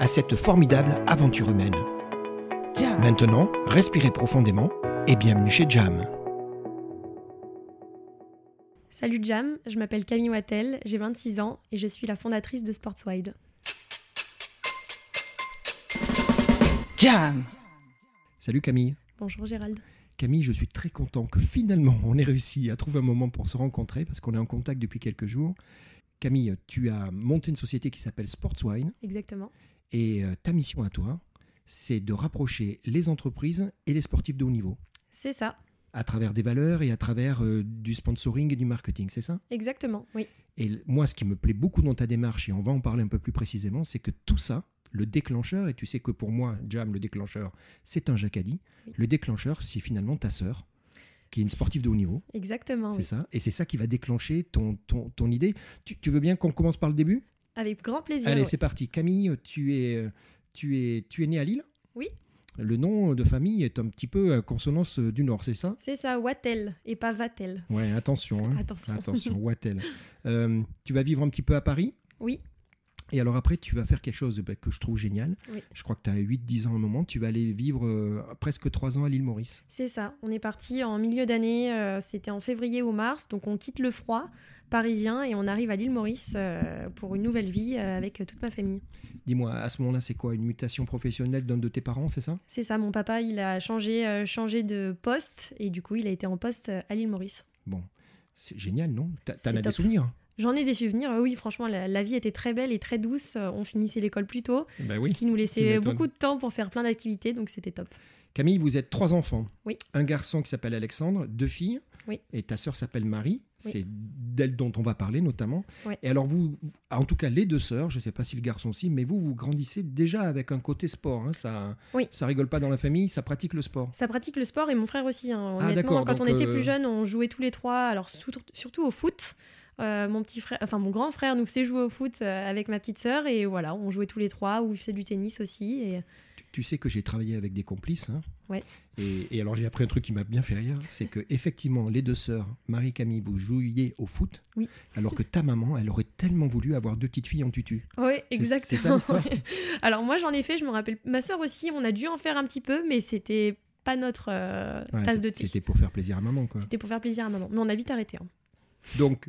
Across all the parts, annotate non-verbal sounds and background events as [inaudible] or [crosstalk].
à cette formidable aventure humaine. Maintenant, respirez profondément et bienvenue chez Jam. Salut Jam, je m'appelle Camille Wattel, j'ai 26 ans et je suis la fondatrice de Sportswide. Jam Salut Camille. Bonjour Gérald. Camille, je suis très content que finalement on ait réussi à trouver un moment pour se rencontrer parce qu'on est en contact depuis quelques jours. Camille, tu as monté une société qui s'appelle Sportswine. Exactement. Et euh, ta mission à toi, c'est de rapprocher les entreprises et les sportifs de haut niveau. C'est ça. À travers des valeurs et à travers euh, du sponsoring et du marketing, c'est ça? Exactement, oui. Et moi, ce qui me plaît beaucoup dans ta démarche, et on va en parler un peu plus précisément, c'est que tout ça, le déclencheur, et tu sais que pour moi, Jam, le déclencheur, c'est un jacadi. Le déclencheur, c'est finalement ta sœur, qui est une sportive de haut niveau. Exactement. C'est ça. Et c'est ça qui va déclencher ton, ton, ton idée. Tu, veux bien qu'on commence par le début? Avec grand plaisir. Allez, c'est parti. Camille, tu es, tu es, tu es née à Lille Oui. Le nom de famille est un petit peu consonance du Nord, c'est ça? C'est ça, Wattel et pas Vatel. Ouais, attention. Hein. Attention. Attention, [laughs] Wattel. Euh, tu vas vivre un petit peu à Paris? Oui. Et alors après, tu vas faire quelque chose bah, que je trouve génial. Oui. Je crois que tu as 8-10 ans à un moment. Tu vas aller vivre euh, presque 3 ans à l'île Maurice. C'est ça. On est parti en milieu d'année. euh, C'était en février ou mars. Donc on quitte le froid parisien et on arrive à l'île Maurice euh, pour une nouvelle vie euh, avec toute ma famille. Dis-moi, à ce moment-là, c'est quoi Une mutation professionnelle d'un de tes parents, c'est ça? C'est ça. Mon papa, il a changé, euh, changé de poste et du coup, il a été en poste euh, à l'île Maurice. Bon, c'est génial, non? T'en as des souvenirs? J'en ai des souvenirs. euh, Oui, franchement, la, la vie était très belle et très douce. Euh, On finissait l'école plus tôt, Ben ce qui nous laissait beaucoup de temps pour faire plein d'activités. Donc c'était top. Camille, vous êtes trois enfants. Oui. Un garçon qui s'appelle Alexandre, deux filles. Oui. Et ta sœur s'appelle Marie. Oui. C'est d'elle dont on va parler notamment. Oui. Et alors vous, en tout cas les deux sœurs, je ne sais pas si le garçon aussi, mais vous, vous grandissez déjà avec un côté sport. hein. Ça, Oui. ça rigole pas dans la famille, ça pratique le sport. Ça pratique le sport et mon frère aussi. hein. Ah, Honnêtement, quand donc, on était euh, plus jeunes, on jouait tous les trois. Alors surtout au foot. Euh, mon petit frère, enfin mon grand frère nous faisait jouer au foot euh, avec ma petite sœur et voilà, on jouait tous les trois. Ou il faisait du tennis aussi. Et Tu, tu sais que j'ai travaillé avec des complices. hein. Ouais. Et, et alors j'ai appris un truc qui m'a bien fait rire, c'est que effectivement les deux sœurs, Marie et Camille, vous jouiez au foot, Oui. alors que ta maman, elle aurait tellement voulu avoir deux petites filles en tutu. Oui, exactement. c'est ça, l'histoire [laughs] ouais. Alors moi j'en ai fait, je me rappelle. Ma sœur aussi, on a dû en faire un petit peu, mais c'était pas notre euh, Ouais, tasse de thé. C'était pour faire plaisir à maman, quoi. C'était pour faire plaisir à maman. Mais on a vite arrêté. hein. Donc,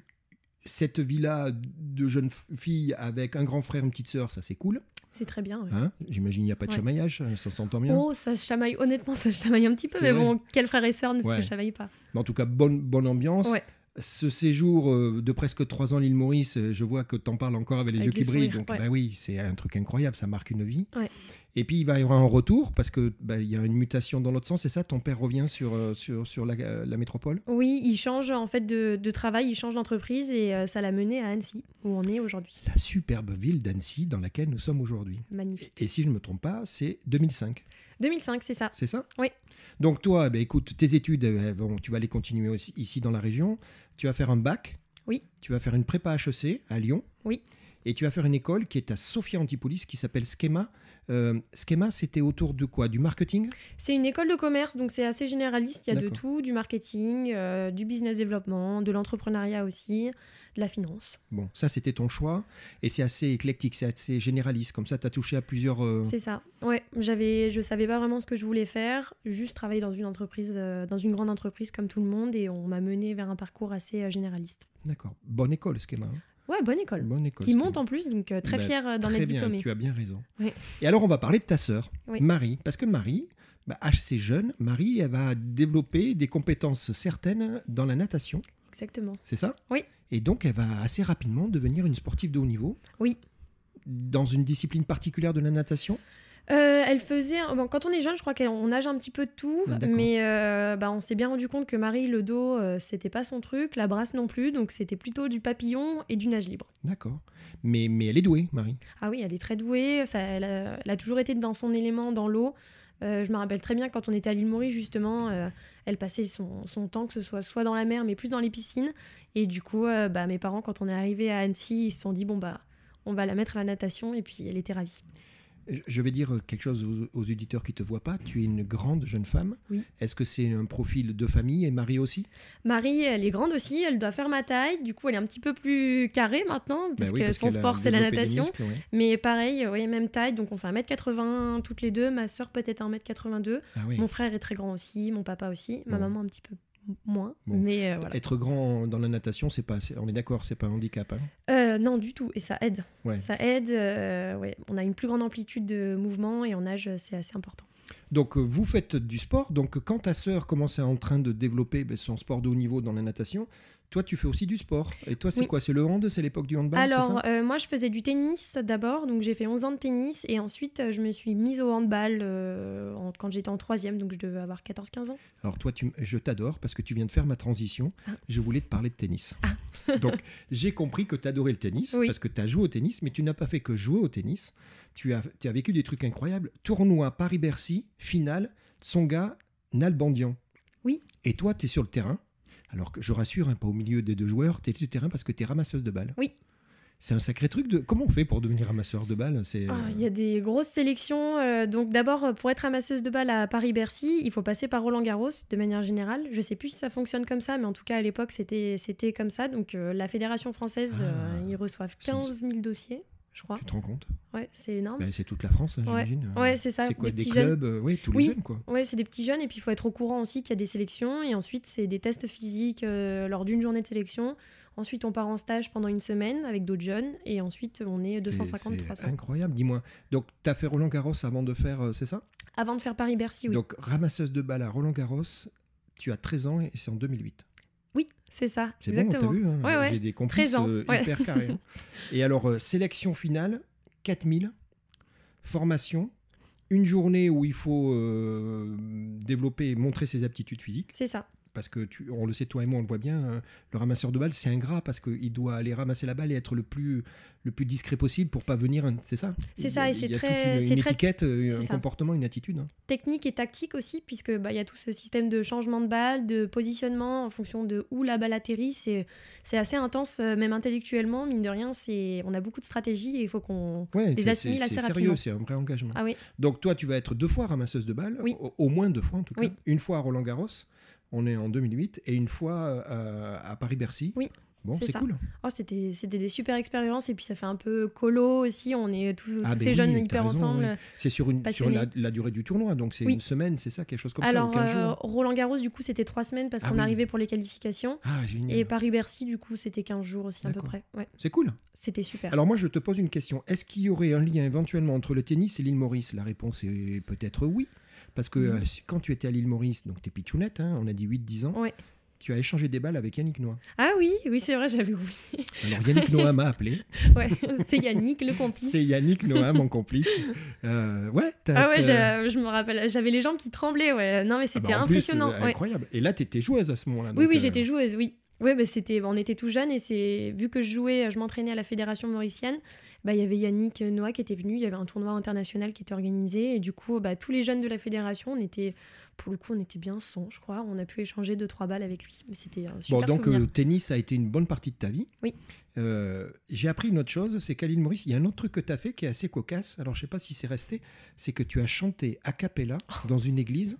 cette vie-là de jeune fille avec un grand frère, une petite sœur, ça c'est cool. C'est très bien. ouais. Hein? J'imagine il n'y a pas de Ouais. chamaillage, ça s'entend bien. Oh, ça se chamaille. Honnêtement, ça se chamaille un petit peu, mais bon, quel frère et sœur ne Ouais. se chamaillent pas Mais en tout cas, bonne, bonne ambiance. Ouais. Ce séjour euh, de presque trois ans à l'île Maurice, euh, je vois que tu en parles encore avec les Avec yeux qui brillent. Donc, bah oui, c'est un truc incroyable, ça marque une vie. Et puis, il va y avoir un retour parce que bah, il y a une mutation dans l'autre sens, c'est ça Ton père revient sur, euh, sur, sur la, euh, la métropole? Oui, il change en fait de, de travail, il change d'entreprise et euh, ça l'a mené à Annecy, où on est aujourd'hui. La superbe ville d'Annecy dans laquelle nous sommes aujourd'hui. Magnifique. Et si je ne me trompe pas, c'est 2005. 2005, c'est ça. C'est ça? Oui. Donc toi, ben, écoute, tes études, euh, bon, tu vas les continuer aussi, ici dans la région. Tu vas faire un bac. Oui. Tu vas faire une prépa HEC à Lyon. Oui. Et tu vas faire une école qui est à Sophia Antipolis qui s'appelle Schema. Euh, Schema, c'était autour de quoi? Du marketing? C'est une école de commerce, donc c'est assez généraliste. Il y a de tout, du marketing, euh, du business développement, de l'entrepreneuriat aussi, de la finance. Bon, ça c'était ton choix. Et c'est assez éclectique, c'est assez généraliste. Comme ça, tu as touché à plusieurs... euh, C'est ça. Ouais, j'avais, je savais pas vraiment ce que je voulais faire, juste travailler dans une entreprise, euh, dans une grande entreprise comme tout le monde, et on m'a mené vers un parcours assez généraliste. D'accord. Bonne école, Schema. hein. Ouais, bonne école. Bonne école. Qui monte en plus, donc euh, très Bah, fière euh, d'en être bien, diplômée. tu as bien raison. Oui. Et alors, on va parler de ta sœur, Oui. Marie. Parce que Marie, bah, assez jeune, Marie, elle va développer des compétences certaines dans la natation, Exactement. c'est ça? Oui. Et donc, elle va assez rapidement devenir une sportive de haut niveau. Oui. Dans une discipline particulière de la natation? Euh, elle faisait. bon, quand on est jeune, je crois qu'on nage un petit peu de tout, Ah, mais euh, bah, on s'est bien rendu compte que Marie, le dos, euh, c'était pas son truc, la brasse non plus, donc c'était plutôt du papillon et du nage libre. D'accord. Mais, mais elle est douée, Marie. Ah oui, elle est très douée, ça, elle, a, elle a toujours été dans son élément, dans l'eau. Euh, je me rappelle très bien quand on était à l'île Maurice, justement, euh, elle passait son, son temps, que ce soit soit dans la mer, mais plus dans les piscines. Et du coup, euh, bah, mes parents, quand on est arrivé à Annecy, ils se sont dit, bon, bah, on va la mettre à la natation, et puis elle était ravie. Je vais dire quelque chose aux, aux auditeurs qui ne te voient pas. Tu es une grande jeune femme. Oui. Est-ce que c'est un profil de famille et Marie aussi? Marie, elle est grande aussi, elle doit faire ma taille, du coup, elle est un petit peu plus carrée maintenant, parce Bah oui, que parce son sport, c'est la natation. muscles, ouais. Mais pareil, oui, même taille, donc on fait 1m80 toutes les deux, ma soeur peut-être 1m82. Ah oui. Mon frère est très grand aussi, mon papa aussi, ma Bon. maman un petit peu moins. Bon. Mais euh, voilà. Être grand dans la natation, c'est pas, on est d'accord, c'est pas un handicap. hein Euh, non, du tout. Et ça aide. Ouais. Ça aide. euh, ouais. On a une plus grande amplitude de mouvement et en âge, c'est assez important. Donc vous faites du sport. Donc quand ta sœur commence à en train de développer ben, son sport de haut niveau dans la natation, toi tu fais aussi du sport. Et toi c'est Oui. quoi? C'est le hand C'est l'époque du handball Alors, ça? euh, moi, je faisais du tennis d'abord. Donc, j'ai fait 11 ans de tennis. Et ensuite, euh, je me suis mise au handball euh, en- quand j'étais en troisième. Donc, je devais avoir 14-15 ans. Alors toi, tu, je t'adore parce que tu viens de faire ma transition. Ah. Je voulais te parler de tennis. [laughs] Donc j'ai compris que tu adorais le tennis Oui. parce que tu as joué au tennis, mais tu n'as pas fait que jouer au tennis. Tu as, tu as vécu des trucs incroyables. Tournoi Paris-Bercy, finale, Tsonga, Nalbandian. Oui. Et toi, tu es sur le terrain. Alors que je rassure, hein, pas au milieu des deux joueurs, tu es sur le terrain parce que tu es ramasseuse de balles. Oui. C'est un sacré truc. De... Comment on fait pour devenir ramasseur de balles C'est Ah, Il y a des grosses sélections. euh, donc, d'abord, euh, pour être amasseuse de balles à Paris-Bercy, il faut passer par Roland-Garros de manière générale. Je sais plus si ça fonctionne comme ça, mais en tout cas, à l'époque, c'était c'était comme ça. Donc, euh, la Fédération française, Ah. euh, ils reçoivent C'est- 15 000 dossiers, je crois. Tu te rends compte Ouais, c'est énorme. C'est toute la France, hein, j'imagine. Ouais, c'est ça. C'est quoi des clubs euh, Oui, tous les Oui. jeunes, quoi. Ouais, c'est des petits jeunes et puis il faut être au courant aussi qu'il y a des sélections et ensuite c'est des tests physiques euh, lors d'une journée de sélection. Ensuite on part en stage pendant une semaine avec d'autres jeunes et ensuite on est C'est- 250 C'est 300 incroyable, dis-moi. Donc, tu as fait Roland Garros avant de faire, euh, c'est ça? Avant de faire Paris-Bercy. Oui. Donc, ramasseuse de balles à Roland Garros, tu as 13 ans et c'est en 2008. C'est ça. C'est bon, exactement. t'as vu hein, Ouais, ouais. J'ai des complices 13 ans, euh, ouais. hyper carrés. hein. [laughs] et alors, euh, sélection finale, 4000, formation, une journée où il faut euh, développer et montrer ses aptitudes physiques. C'est ça. Parce que, tu, on le sait, toi et moi, on le voit bien, hein, le ramasseur de balles, c'est ingrat parce qu'il doit aller ramasser la balle et être le plus, le plus discret possible pour pas venir. un- C'est ça? C'est ça, et c'est très- une, c'est une très- étiquette, euh, c'est un ça. comportement, une attitude. hein. Technique et tactique aussi puisque bah, il y a tout ce système de changement de balle, de positionnement en fonction de où la balle atterrit. C'est c'est assez intense euh, même intellectuellement mine de rien. C'est on a beaucoup de stratégies et il faut qu'on Ouais, Les c'est- assimile c'est assez c'est sérieux, rapidement. c'est un vrai engagement. ah oui Donc toi, tu vas être deux fois ramasseuse de balles, Oui. au, au moins deux fois en tout cas. Oui. Une fois à Roland Garros, on est en 2008, et une fois euh, à Paris-Bercy. Oui, Bon, c'est cool. Oh, c'était c'était des super expériences et puis ça fait un peu colo aussi. On est tous, Ah, tous ben ces oui, jeunes hyper raison, ensemble. ouais. C'est sur, une, sur la, la durée du tournoi, donc c'est Oui. une semaine, c'est ça, quelque chose comme Alors ça, 15 euh. Roland Garros du coup c'était trois semaines parce Ah qu'on oui. arrivait pour les qualifications Ah, et Paris Bercy du coup c'était 15 jours aussi à peu près. Ouais, C'est cool. c'était super. Alors moi, je te pose une question. Est-ce qu'il y aurait un lien éventuellement entre le tennis et l'île Maurice? La réponse est peut-être oui. Parce que Mhm. euh, quand tu étais à l'île Maurice, donc t'es pitchounette, hein, on a dit 8-10 ans, Ouais. tu as échangé des balles avec Yannick Noah. Ah oui, oui c'est vrai j'avais oublié. Alors Yannick Noah m'a appelé. [laughs] Ouais, c'est Yannick le complice. C'est Yannick Noah, mon complice. [laughs] Euh, ouais, Ah ouais, je me rappelle, j'avais les jambes qui tremblaient. Ouais, non mais Ah c'était bah, plus, impressionnant. euh, ouais. Incroyable. Et là, t'étais joueuse à ce moment-là. Oui, oui, euh, j'étais joueuse, oui. Oui, bah, c'était, on était tout jeunes et c'est vu que je jouais, je m'entraînais à la fédération mauricienne. Bah, il y avait Yannick Noah qui était venu, il y avait un tournoi international qui était organisé et du coup, bah, tous les jeunes de la fédération, on était, pour le coup, on était bien 100, je crois. On a pu échanger deux trois balles avec lui. C'était un Bon, super donc souvenir. le tennis a été une bonne partie de ta vie. Oui. Euh, J'ai appris une autre chose, c'est qu'à l'île Maurice, il y a un autre truc que tu as fait qui est assez cocasse. Alors, je sais pas si c'est resté, c'est que tu as chanté a cappella Oh. dans une église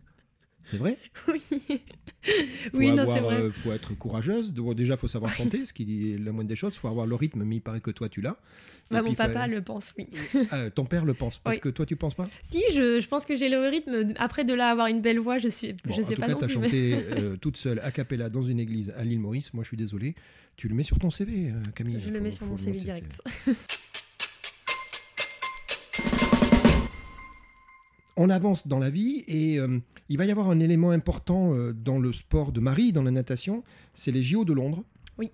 C'est vrai [laughs] Oui. faut oui, non, c'est vrai. euh, faut être courageuse. Déjà, faut savoir chanter, ce qui est la moindre des choses. faut avoir le rythme, mais il paraît que toi, tu l'as. Bah, mon il papa le pense, oui. [laughs] Ah, ton père le pense, parce Oui. que toi, tu penses pas? Si, je, je pense que j'ai le rythme. Après, de là avoir une belle voix, je suis, Bon, je En sais tout pas cas, non tu as plus. mais- chanté euh, [laughs] toute seule, a cappella, dans une église à l'île Maurice. Moi, je suis désolé. Tu le mets sur ton CV, euh, Camille. Je le mets sur mon CV direct. On avance dans la vie et euh, il va y avoir un élément important euh, dans le sport de Marie, dans la natation, c'est les JO de Londres. Oui.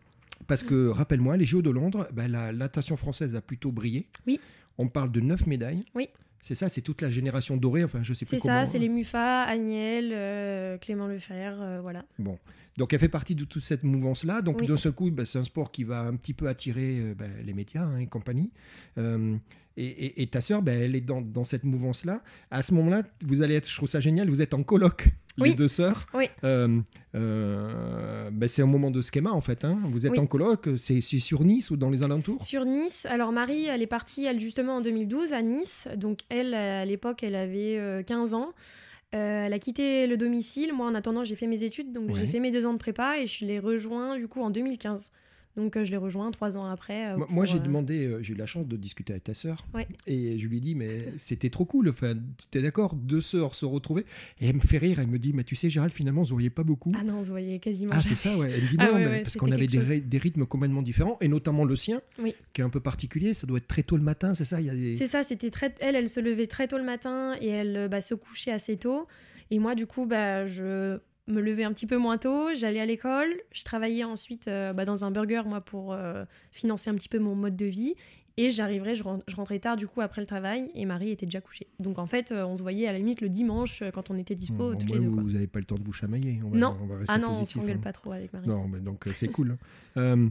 Parce que, rappelle-moi, les JO de Londres, ben, la natation française a plutôt brillé. Oui. On parle de neuf médailles. Oui. C'est ça, c'est toute la génération dorée, enfin je sais plus C'est ça, c'est les Mufa, Agnel, euh, Clément Lefer, euh, voilà. Donc elle fait partie de toute cette mouvance-là. Donc Oui. d'un seul coup, ben, c'est un sport qui va un petit peu attirer ben, les médias hein, et compagnie. Et, et- et ta sœur, ben, elle est dans, dans cette mouvance-là. À ce moment-là, vous allez être, je trouve ça génial, vous êtes en coloc, les deux sœurs. Oui. Euh, euh, ben, c'est un moment de schéma en fait. hein. Vous êtes Oui. en coloc, c'est sur Nice ou dans les alentours? Sur Nice, alors Marie, elle est partie, elle, justement, en 2012 à Nice. Donc, elle, à l'époque, elle avait euh, 15 ans. Euh, elle a quitté le domicile. Moi, en attendant, j'ai fait mes études. Donc, Ouais. j'ai fait mes deux ans de prépa et je l'ai rejoint, du coup, en 2015. Donc, euh, je l'ai rejoint trois ans après. euh, Moi, j'ai euh, demandé, euh, j'ai eu la chance de discuter avec ta sœur, Ouais. et je lui ai dit, mais c'était trop cool, enfin, tu es d'accord, deux sœurs se retrouver, et elle me fait rire, elle me dit, mais tu sais, Gérald, finalement, on se voyait pas beaucoup. Ah non, vous voyez quasiment. Ah, c'est ça, ouais. Elle me dit Ah non, ouais, mais ouais, parce qu'on avait des, chose. ry- des rythmes complètement différents, et notamment le sien, Oui. qui est un peu particulier. Ça doit être très tôt le matin, c'est ça? Des... C'est ça, c'était très. Elle, elle se levait très tôt le matin et elle bah, se couchait assez tôt. Et moi, du coup, bah, je me levais un petit peu moins tôt. J'allais à l'école. Je travaillais ensuite euh, bah, dans un burger, moi, pour euh, financer un petit peu mon mode de vie. Et j'arriverais, je, ren- je rentrais tard du coup après le travail et Marie était déjà couchée. Donc en fait, euh, on se voyait à la limite le dimanche quand on était dispo Bon, toutes moins, les deux. vous n'avez pas le temps de vous chamailler. On va, Non. on va rester Ah non, on positif, s'engueule hein. pas trop avec Marie. Non, mais donc c'est cool. Euh,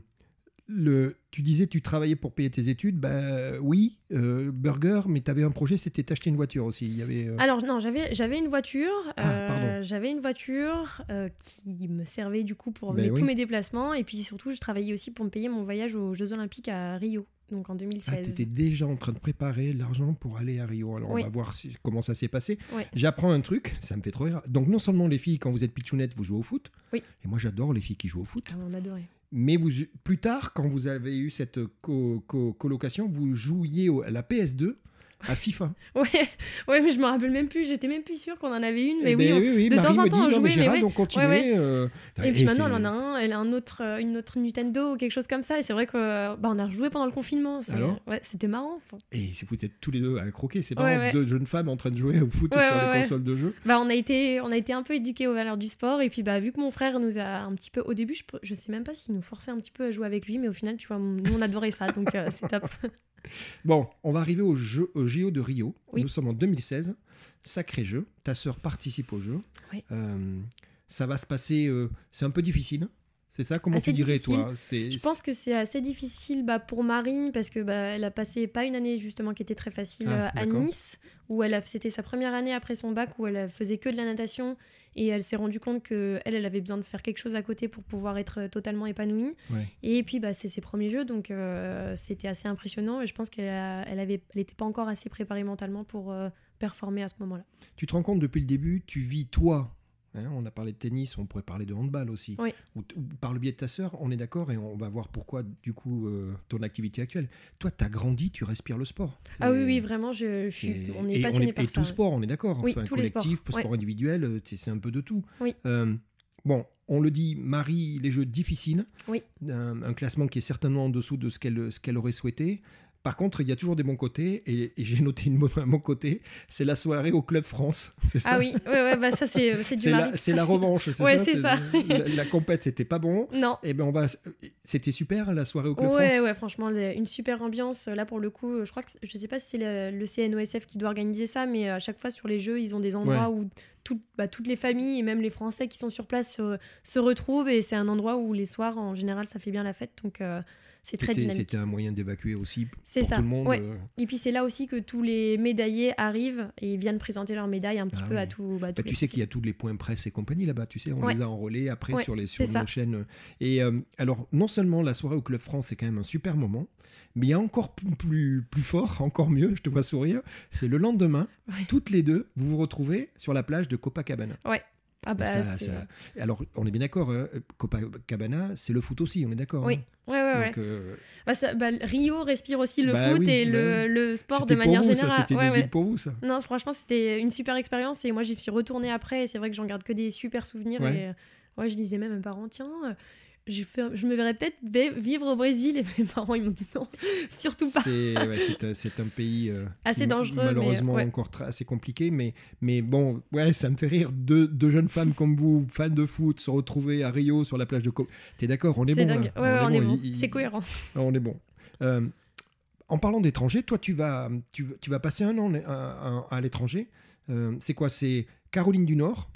le, tu disais tu travaillais pour payer tes études. Bah oui, euh, burger, mais tu avais un projet, c'était t'acheter une voiture aussi. Il y avait. euh, Alors non, j'avais j'avais une voiture. Ah, euh, j'avais une voiture euh, qui me servait du coup pour Ben mes- oui. tous mes déplacements et puis surtout je travaillais aussi pour me payer mon voyage aux Jeux Olympiques à Rio, donc en Ah, 2016. tu étais déjà en train de préparer l'argent pour aller à Rio. Alors, Oui. on va voir si- comment ça s'est passé. J'apprends un truc, ça me fait trop rire. Donc, non seulement les filles, quand vous êtes pitchounettes, vous jouez au foot. Oui. Et moi, j'adore les filles qui jouent au foot. Ah, on adorait. Mais vous, plus tard, quand vous avez eu cette co- co- colocation, vous jouiez à la PS2 à FIFA. Ouais, ouais, mais je me rappelle même plus. J'étais même plus sûre qu'on en avait une, mais Eh oui. ben on- de Marie temps en temps, on jouait, mais ouais. on continuait. Ouais, euh, Et puis maintenant, elle en a un, elle a un autre, une autre Nintendo ou quelque chose comme ça. Et c'est vrai que bah, on a rejoué pendant le confinement. Alors? Ouais, c'était marrant. Enfin, Et vous êtes tous les deux à croquer. C'est marrant, deux jeunes femmes en train de jouer au foot sur les consoles de jeu. Bah, on a été, on a été un peu éduqués aux valeurs du sport et puis bah vu que mon frère nous a un petit peu, au début, je, je sais même pas s'il nous forçait un petit peu à jouer avec lui, mais au final, tu vois, nous on adorait ça, donc euh, c'est top. [laughs] Bon, on va arriver au, jeu, au JO de Rio. Oui. Nous sommes en 2016. Sacré jeu. Ta sœur participe au jeu. Oui. Euh, ça va se passer. euh, c'est un peu difficile. C'est ça Comment Assez tu dirais, difficile. toi Je pense que c'est assez difficile bah, pour Marie parce que bah, elle a passé pas une année justement qui était très facile Ah, euh, à. Nice où elle a c'était sa première année après son bac où elle faisait que de la natation et elle s'est rendue compte que elle elle avait besoin de faire quelque chose à côté pour pouvoir être euh, totalement épanouie Ouais. et puis bah c'est ses premiers jeux donc euh, c'était assez impressionnant et je pense qu'elle a- elle avait elle était pas encore assez préparée mentalement pour euh, performer à ce moment-là. Tu te rends compte depuis le début, tu vis toi. Hein, on a parlé de tennis, on pourrait parler de handball aussi. Oui. Ou t- ou par le biais de ta sœur, on est d'accord et on va voir pourquoi, du coup, euh, ton activité actuelle. Toi, tu as grandi, tu respires le sport. Ah oui oui vraiment je, je suis on et est passionné par et ça. tout ouais. sport, on est d'accord. Oui, enfin, tous les collectif, sports, sport individuel, euh, c'est un peu de tout. Oui. Euh, bon, on le dit, Marie, les jeux difficiles. Oui. Un, un classement qui est certainement en dessous de ce qu'elle ce qu'elle aurait souhaité. Par contre, il y a toujours des bons côtés, et, et j'ai noté une bonne, un bon côté, c'est la soirée au Club France. [laughs] C'est ça Ah oui ouais ouais bah ça c'est du C'est la, c'est la revanche, c'est [laughs] Ouais, ça c'est ça. La, la compète, c'était pas bon. Non. Et ben on va. C'était super la soirée au Club Ouais, France. ouais, franchement, une super ambiance. Là, pour le coup, je crois que je sais pas si c'est le, le CNOSF qui doit organiser ça, mais à chaque fois sur les jeux, ils ont des endroits où tout- bah, toutes les familles et même les Français qui sont sur place se, se retrouvent. Et c'est un endroit où les soirs, en général, ça fait bien la fête. Donc, euh, c'est très C'était dynamique. c'était un moyen d'évacuer aussi C'est pour ça. tout le monde. ouais. euh, Et puis, c'est là aussi que tous les médaillés arrivent et viennent présenter leurs médailles un petit Ah peu à tout. Bah, Bah, tu sais qu'il y a tous les points presse et compagnie là-bas, tu sais, on Ouais. les a enrôlés après sur, les, sur nos chaînes. Et euh, alors, non seulement la soirée au Club France, c'est quand même un super moment, mais il y a encore plus, plus fort, [laughs] encore mieux, je te vois sourire, c'est le lendemain, toutes les deux, vous vous retrouvez sur la plage de Copacabana. Ouais. Ah bah, Ça- c'est- ça- Alors, on est bien d'accord, hein, Copacabana, c'est le foot aussi, on est d'accord. Oui, hein. ouais, ouais, ouais. Donc, euh, Bah, ça- bah, Rio respire aussi le foot oui, et le, le sport de manière vous, générale. C'était Ouais, une ouais. ville pour vous, ça. Non, franchement, c'était une super expérience et moi j'y suis retournée après et c'est vrai que j'en garde que des super souvenirs. Ouais. Et euh, ouais, je disais même à mes parents, tiens, euh, je, me verrais peut-être vi- vivre au Brésil et mes parents ils m'ont dit non, [laughs] surtout pas. C'est ouais, un, pays euh, [laughs] Assez dangereux, mais, malheureusement ouais. encore assez compliqué, mais, mais bon, ouais, ça me fait rire. Deux, deux jeunes femmes comme vous, fans de foot, se retrouver à Rio sur la plage de Co. T'es d'accord, on est, C'est bon. dingue. là. Ouais, ouais, on est bon. C'est cohérent. On est bon. Euh, en parlant d'étranger, toi, tu vas, tu, tu vas passer un an à, à- à l'étranger. Euh, c'est quoi? C'est Caroline du Nord.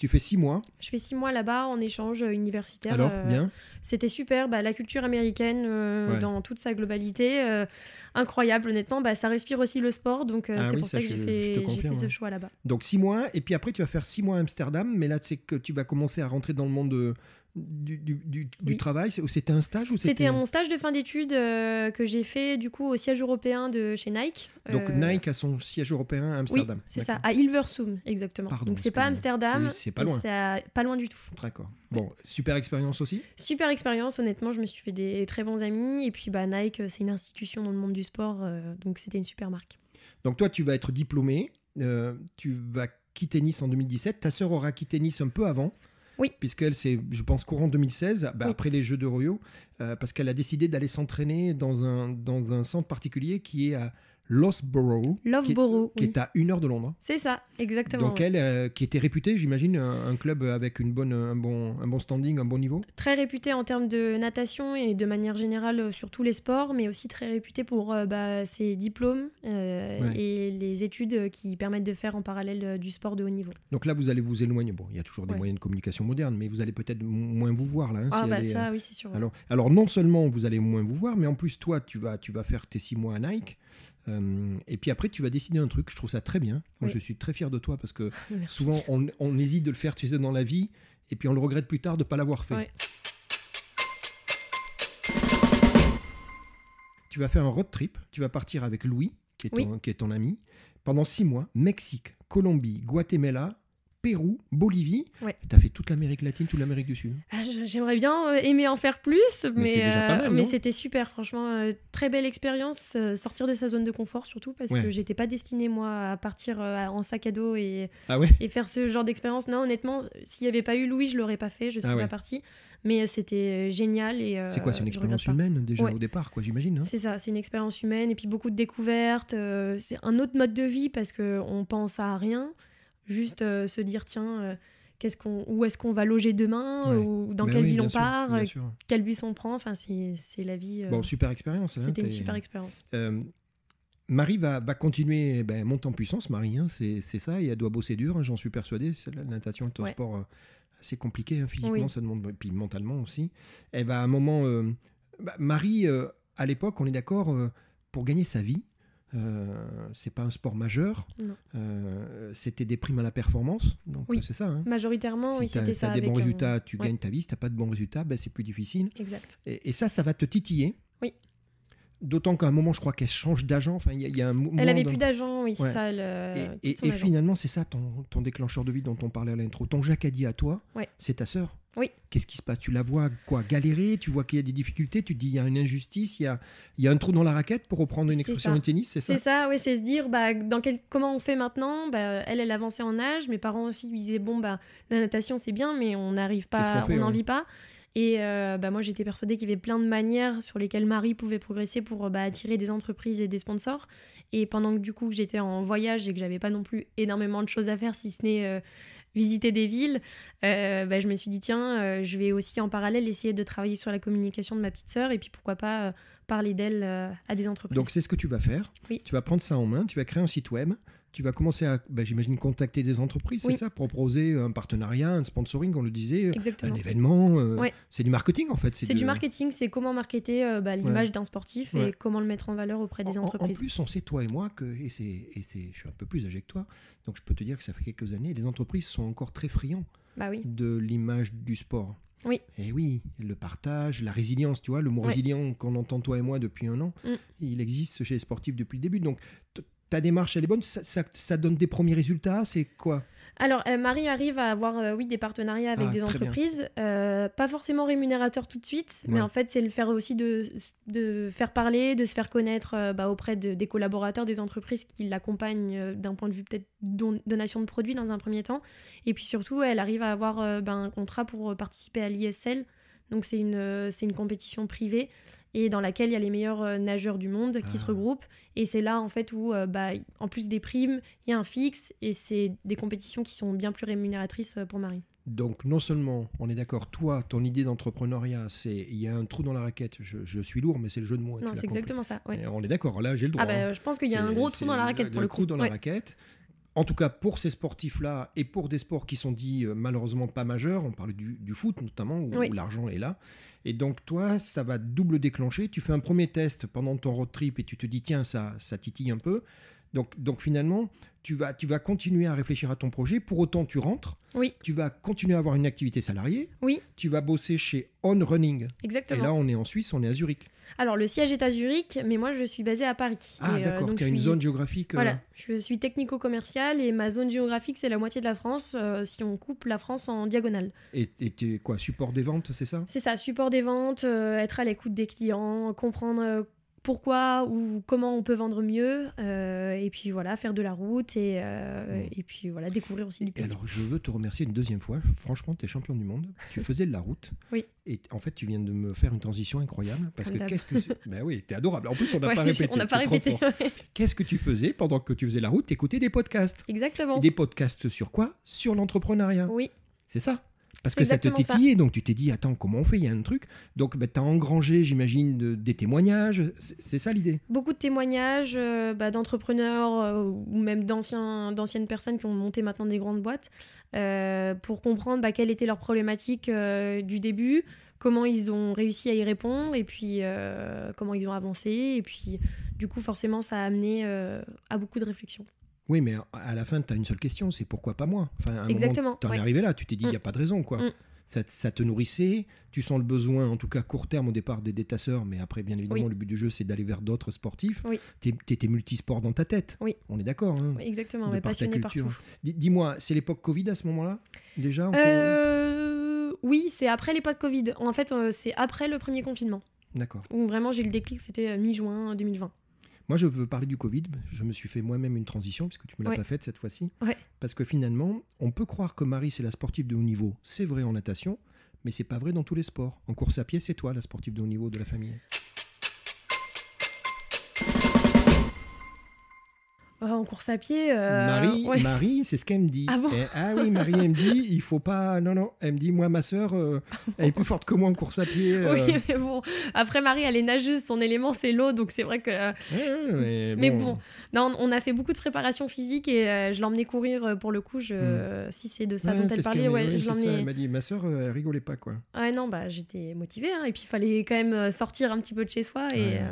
Tu fais six mois. Je fais six mois là-bas en échange euh, universitaire. Alors, euh, bien. C'était super, bah, la culture américaine euh, Ouais. dans toute sa globalité, euh, incroyable honnêtement. Bah, ça respire aussi le sport, donc Ah c'est oui, pour ça, ça, que j'ai fait, ce choix là-bas. Donc six mois, et puis après, tu vas faire six mois à Amsterdam, mais là, c'est que tu vas commencer à rentrer dans le monde de- du, du, du- du Oui. travail. C'était un stage ou C'était mon stage de fin d'études euh, que j'ai fait du coup au siège européen de chez Nike. Donc Euh, Nike a son siège européen à Oui, Amsterdam. c'est ça, à Hilversum exactement. Pardon, Donc c'est pas. Amsterdam, C'est- pas loin. c'est pas loin du tout. D'accord. Bon, super expérience aussi. Super expérience, honnêtement, je me suis fait des très bons amis et puis bah Nike, c'est une institution dans le monde du sport, euh, donc c'était une super marque. Donc toi, tu vas être diplômé, tu vas quitter Nice en 2017. Ta sœur aura quitté Nice un peu avant. Oui. Puisqu'elle, c'est, je pense, courant 2016, bah, Oui. après les Jeux de Rio, euh, parce qu'elle a décidé d'aller s'entraîner dans un, dans un centre particulier qui est à Loughborough, qui, qui oui. est à une heure de Londres. C'est ça, exactement. Donc elle, euh, qui était réputée, j'imagine, un, un club avec une bonne, un, bon, un bon standing, un bon niveau. Très réputé en termes de natation et de manière générale euh, sur tous les sports, mais aussi très réputé pour euh, bah, ses diplômes euh, Ouais. et les études qui permettent de faire en parallèle du sport de haut niveau. Donc là, vous allez vous éloigner. Bon, il y a toujours des Ouais. moyens de communication modernes, mais vous allez peut-être moins vous voir là. hein, Ah si bah ça, oui, c'est sûr. Alors, alors non seulement vous allez moins vous voir, mais en plus toi tu vas, tu vas faire tes six mois à Nike. Euh, et puis après tu vas décider un truc. Je trouve ça très bien. Moi Oui. je suis très fier de toi parce que [laughs] Merci. souvent on, on hésite de le faire tu sais dans la vie et puis on le regrette plus tard de ne pas l'avoir fait. Tu vas faire un road trip. Tu vas partir avec Louis qui est, Oui. ton, qui est ton ami pendant six mois. Mexique, Colombie, Guatemala. Pérou, Bolivie, Ouais. tu as fait toute l'Amérique latine, toute l'Amérique du Sud. Ah, J'aimerais bien euh, aimer en faire plus, mais, euh, c'était super, franchement, euh, très belle expérience, euh, sortir de sa zone de confort surtout, parce Ouais. que j'étais pas destinée moi à partir en sac à dos et, Ah ouais et faire ce genre d'expérience. Non, honnêtement, s'il n'y avait pas eu Louis, je l'aurais pas fait, je serais Ah pas partie, mais c'était génial. et C'est quoi, c'est une expérience humaine déjà au départ, quoi, j'imagine. hein C'est ça, c'est une expérience humaine et puis beaucoup de découvertes. c'est un autre mode de vie parce qu'on pense à rien, juste euh, se dire tiens, euh, qu'est-ce qu'on, où est-ce qu'on va loger demain Ouais. ou dans Ben quelle oui, ville on sûr, part, euh, quel bus on prend. Enfin, c'est, la vie. Bon, super expérience. hein, c'était une super expérience. Marie va, va continuer, ben, monte en puissance, Marie, hein, c'est c'est ça, et elle doit bosser dur, hein, j'en suis persuadé. La natation est un Ouais. sport assez compliqué, hein, physiquement, Oui. ça demande, et puis mentalement aussi. Elle va à un moment. bah, Marie, à l'époque, on est d'accord, pour gagner sa vie, euh, c'est pas un sport majeur, euh, c'était des primes à la performance, donc Oui. euh, c'est ça. hein. Majoritairement, oui, si tu as, des bons un- résultats, tu ouais. gagnes ta vie. Si tu pas de bons résultats, ben, c'est plus difficile. Exact. Et, et ça, ça va te titiller. D'autant qu'à un moment, je crois qu'elle change d'agent. Enfin, il y, a- il y a un moment Elle avait dans- plus d'agent, oui, Ouais. ça. Et, finalement, c'est ça ton, ton déclencheur de vie dont on parlait à l'intro. Ton Jacques a dit à toi, Ouais. c'est ta sœur. Oui. Qu'est-ce qui se passe? Tu la vois quoi galérer? Tu vois qu'il y a des difficultés? Tu te dis il y a une injustice, il y a, il y a un trou dans la raquette pour reprendre une expression de tennis, c'est ça? C'est ça, oui, c'est se dire bah, dans quel, comment on fait maintenant? Bah, elle, elle avançait en âge. Mes parents aussi lui disaient bon, bah, la natation c'est bien, mais on n'arrive pas, on n'en ouais. vit pas. Et euh, bah, moi, j'étais persuadée qu'il y avait plein de manières sur lesquelles Marie pouvait progresser pour euh, bah, attirer des entreprises et des sponsors. Et pendant que du coup j'étais en voyage et que j'avais pas non plus énormément de choses à faire, si ce n'est euh, visiter des villes, euh, bah, je me suis dit tiens, je vais aussi en parallèle essayer de travailler sur la communication de ma petite sœur et puis pourquoi pas parler d'elle à des entreprises. Donc c'est ce que tu vas faire. Oui. Tu vas prendre ça en main, tu vas créer un site web, tu vas commencer à, ben, j'imagine, contacter des entreprises, Oui. c'est ça, proposer un partenariat, un sponsoring, on le disait, un Exactement. événement. euh, Ouais. C'est du marketing en fait. C'est du marketing, c'est comment marketer euh, bah, l'image d'un sportif Ouais. et comment le mettre en valeur auprès des En- en- entreprises. En, plus, on sait, toi et moi, que, et, c'est, et c'est, je suis un peu plus âgé que toi, donc je peux te dire que ça fait quelques années, les entreprises sont encore très friands Bah oui, de l'image du sport. Oui. Et oui, le partage, la résilience, tu vois, le mot Ouais. résilient qu'on entend toi et moi depuis un an, Mm. il existe chez les sportifs depuis le début. Donc ta démarche, elle est bonne, ça, ça- ça donne des premiers résultats, c'est quoi? Alors, euh, Marie arrive à avoir, euh, oui, des partenariats avec Ah, des entreprises, euh, pas forcément rémunérateurs tout de suite, mais en fait, c'est le faire aussi de, de faire parler, de se faire connaître bah, auprès de- des collaborateurs des entreprises qui l'accompagnent d'un point de vue peut-être don- donation de produits dans un premier temps. Et puis surtout, elle arrive à avoir ben, un contrat pour participer à l'ISL. Donc, c'est une, c'est une compétition privée et dans laquelle il y a les meilleurs euh, nageurs du monde qui Ah. se regroupent. Et c'est là, en fait, où, euh, bah, en plus des primes, il y a un fixe et c'est des compétitions qui sont bien plus rémunératrices euh, pour Marie. Donc, non seulement, on est d'accord, toi, ton idée d'entrepreneuriat, c'est il y a un trou dans la raquette. Je, je suis lourd, mais c'est le jeu de mots. non, c'est exactement ça. ouais. On est d'accord, là, j'ai le droit. Ah, bah, hein. je pense qu'il y a un gros trou dans la raquette pour le trou coup. dans la raquette. En tout cas, pour ces sportifs-là et pour des sports qui sont dits euh, malheureusement pas majeurs, on parle du, du foot notamment, où, Oui. où l'argent est là. Et donc, toi, ça va double déclencher. Tu fais un premier test pendant ton road trip et tu te dis, tiens, ça, ça titille un peu. Donc, donc finalement, tu vas, tu vas continuer à réfléchir à ton projet. Pour autant, tu rentres. Oui. Tu vas continuer à avoir une activité salariée. Oui. Tu vas bosser chez On Running. Et Exactement. là, on est en Suisse, on est à Zurich. Alors, le siège est à Zurich, mais moi, je suis basée à Paris. Ah, Et, euh, d'accord, tu as une suis- zone géographique. euh, Voilà, je suis technico-commerciale et ma zone géographique, c'est la moitié de la France, euh, si on coupe la France en diagonale. Et et tu es quoi Support des ventes, c'est ça? C'est ça, support des ventes, être à l'écoute des clients, comprendre pourquoi ou comment on peut vendre mieux, euh, et puis voilà, faire de la route et, euh, et puis voilà, découvrir aussi du Et pays. alors, je veux te remercier une deuxième fois. Franchement, tu es champion du monde. Tu [laughs] faisais de la route. Oui. Et en fait, tu viens de me faire une transition incroyable. Parce Comme que qu'est-ce que c'est? Ben oui, t'es adorable. En plus, on n'a Ouais, pas [laughs] répété. on n'a pas répété. Qu'est-ce que tu faisais pendant que tu faisais la route? T'écoutais des podcasts. Exactement. Et des podcasts sur quoi? Sur l'entrepreneuriat. Oui, C'est ça? Parce que ça te titillait, donc tu t'es dit, attends, comment on fait Il y a un truc. Donc, tu as engrangé, j'imagine, de- des témoignages. C'est ça l'idée beaucoup de témoignages euh, bah, d'entrepreneurs euh, ou même d'anciennes personnes qui ont monté maintenant des grandes boîtes euh, pour comprendre bah, quelle était leur problématique du début, comment ils ont réussi à y répondre et puis comment ils ont avancé. Et puis, du coup, forcément, ça a amené à beaucoup de réflexions. Oui, mais à la fin, tu as une seule question, c'est pourquoi pas moi? Enfin, à un Exactement, Tu en es arrivé là, tu t'es dit, il Mm. n'y a pas de raison. quoi. Mm. Ça, ça te nourrissait, tu sens le besoin, en tout cas court terme au départ, d'aider ta sœur, mais après, bien évidemment, Oui. le but du jeu, c'est d'aller vers d'autres sportifs. Oui. Tu étais multisport dans ta tête. Oui. On est d'accord. hein Exactement, De mais par passionné partout. Dis- Dis-moi, c'est l'époque Covid à ce moment-là Déjà Euh, oui, c'est après l'époque Covid. En fait, euh, c'est après le premier confinement. D'accord. Où vraiment j'ai le déclic, c'était euh, mi-juin 2020. Moi, je veux parler du Covid. Je me suis fait moi-même une transition, puisque tu me l'as Ouais. pas faite cette fois-ci. Ouais. Parce que finalement, on peut croire que Marie, c'est la sportive de haut niveau. C'est vrai en natation, mais c'est pas vrai dans tous les sports. En course à pied, c'est toi la sportive de haut niveau de la famille. En course à pied. euh, Marie, [laughs] ouais. Marie, c'est ce qu'elle me dit. Ah bon Et- ah oui, Marie, elle me dit, [laughs] il faut pas. Non, non, elle me dit, moi, ma sœur, euh, elle est plus forte que moi en course à pied. euh. Oui, mais bon. Après, Marie, elle est nageuse, son élément, c'est l'eau, donc c'est vrai que. euh, Ouais, mais, Mais bon, non, on a fait beaucoup de préparation physique et euh, je l'emmenais courir euh, pour le coup. Je... Si c'est de ça Ouais, dont elle parlait, qu'elle m'a- ouais, oui, je ça, Elle l'emmenais. m'a dit, ma euh, elle rigolait pas, quoi. Ouais, non, bah j'étais motivée, hein, et puis il fallait quand même euh, sortir un petit peu de chez soi et euh,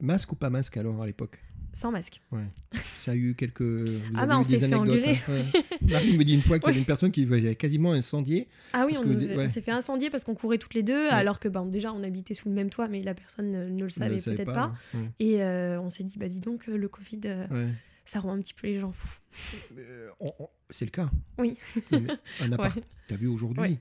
Masque ou pas masque alors à l'époque? Sans masque. Ça a eu quelques. Vous [laughs] Ah bah, on s'est fait engueuler. hein, ouais. Marie me dit une fois qu'il y avait une personne qui avait quasiment incendié. Ah oui, on, vous ouais. s'est fait incendier parce qu'on courait toutes les deux, alors que ben, déjà on habitait sous le même toit, mais la personne ne, ne le savait peut-être pas. Et euh, on s'est dit, bah dis donc, euh, le Covid, euh, ça rend un petit peu les gens fous. Euh, on- C'est le cas. Oui. Un [laughs] appart. T'as vu aujourd'hui.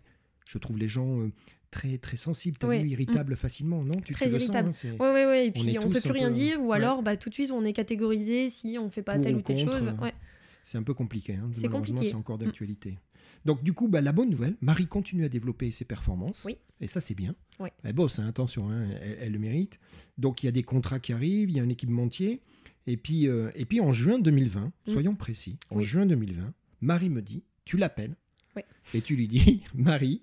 Je trouve les gens très très sensibles. T'as Ouais. vu irritables facilement, non? Tu Très tu le irritables. sens hein, Ouais, ouais, ouais. Et puis on, peut tous plus rien peu- dire, ou ouais. alors bah, tout de suite on est catégorisé si on fait pas Pour telle ou telle contre, chose. Ouais. C'est un peu compliqué. hein. C'est compliqué. c'est encore Mm. d'actualité. Donc du coup, bah, la bonne nouvelle, Marie continue à développer ses performances. Oui. Et ça, c'est bien. Oui. Elle bosse, hein, attention, hein, elle, elle le mérite. Donc il y a des contrats qui arrivent, il y a un équipementier. Et puis, euh, et puis en juin 2020, Mm. soyons précis, en Oui. juin 2020, Marie me dit, tu l'appelles Oui. et tu lui dis, [laughs] Marie,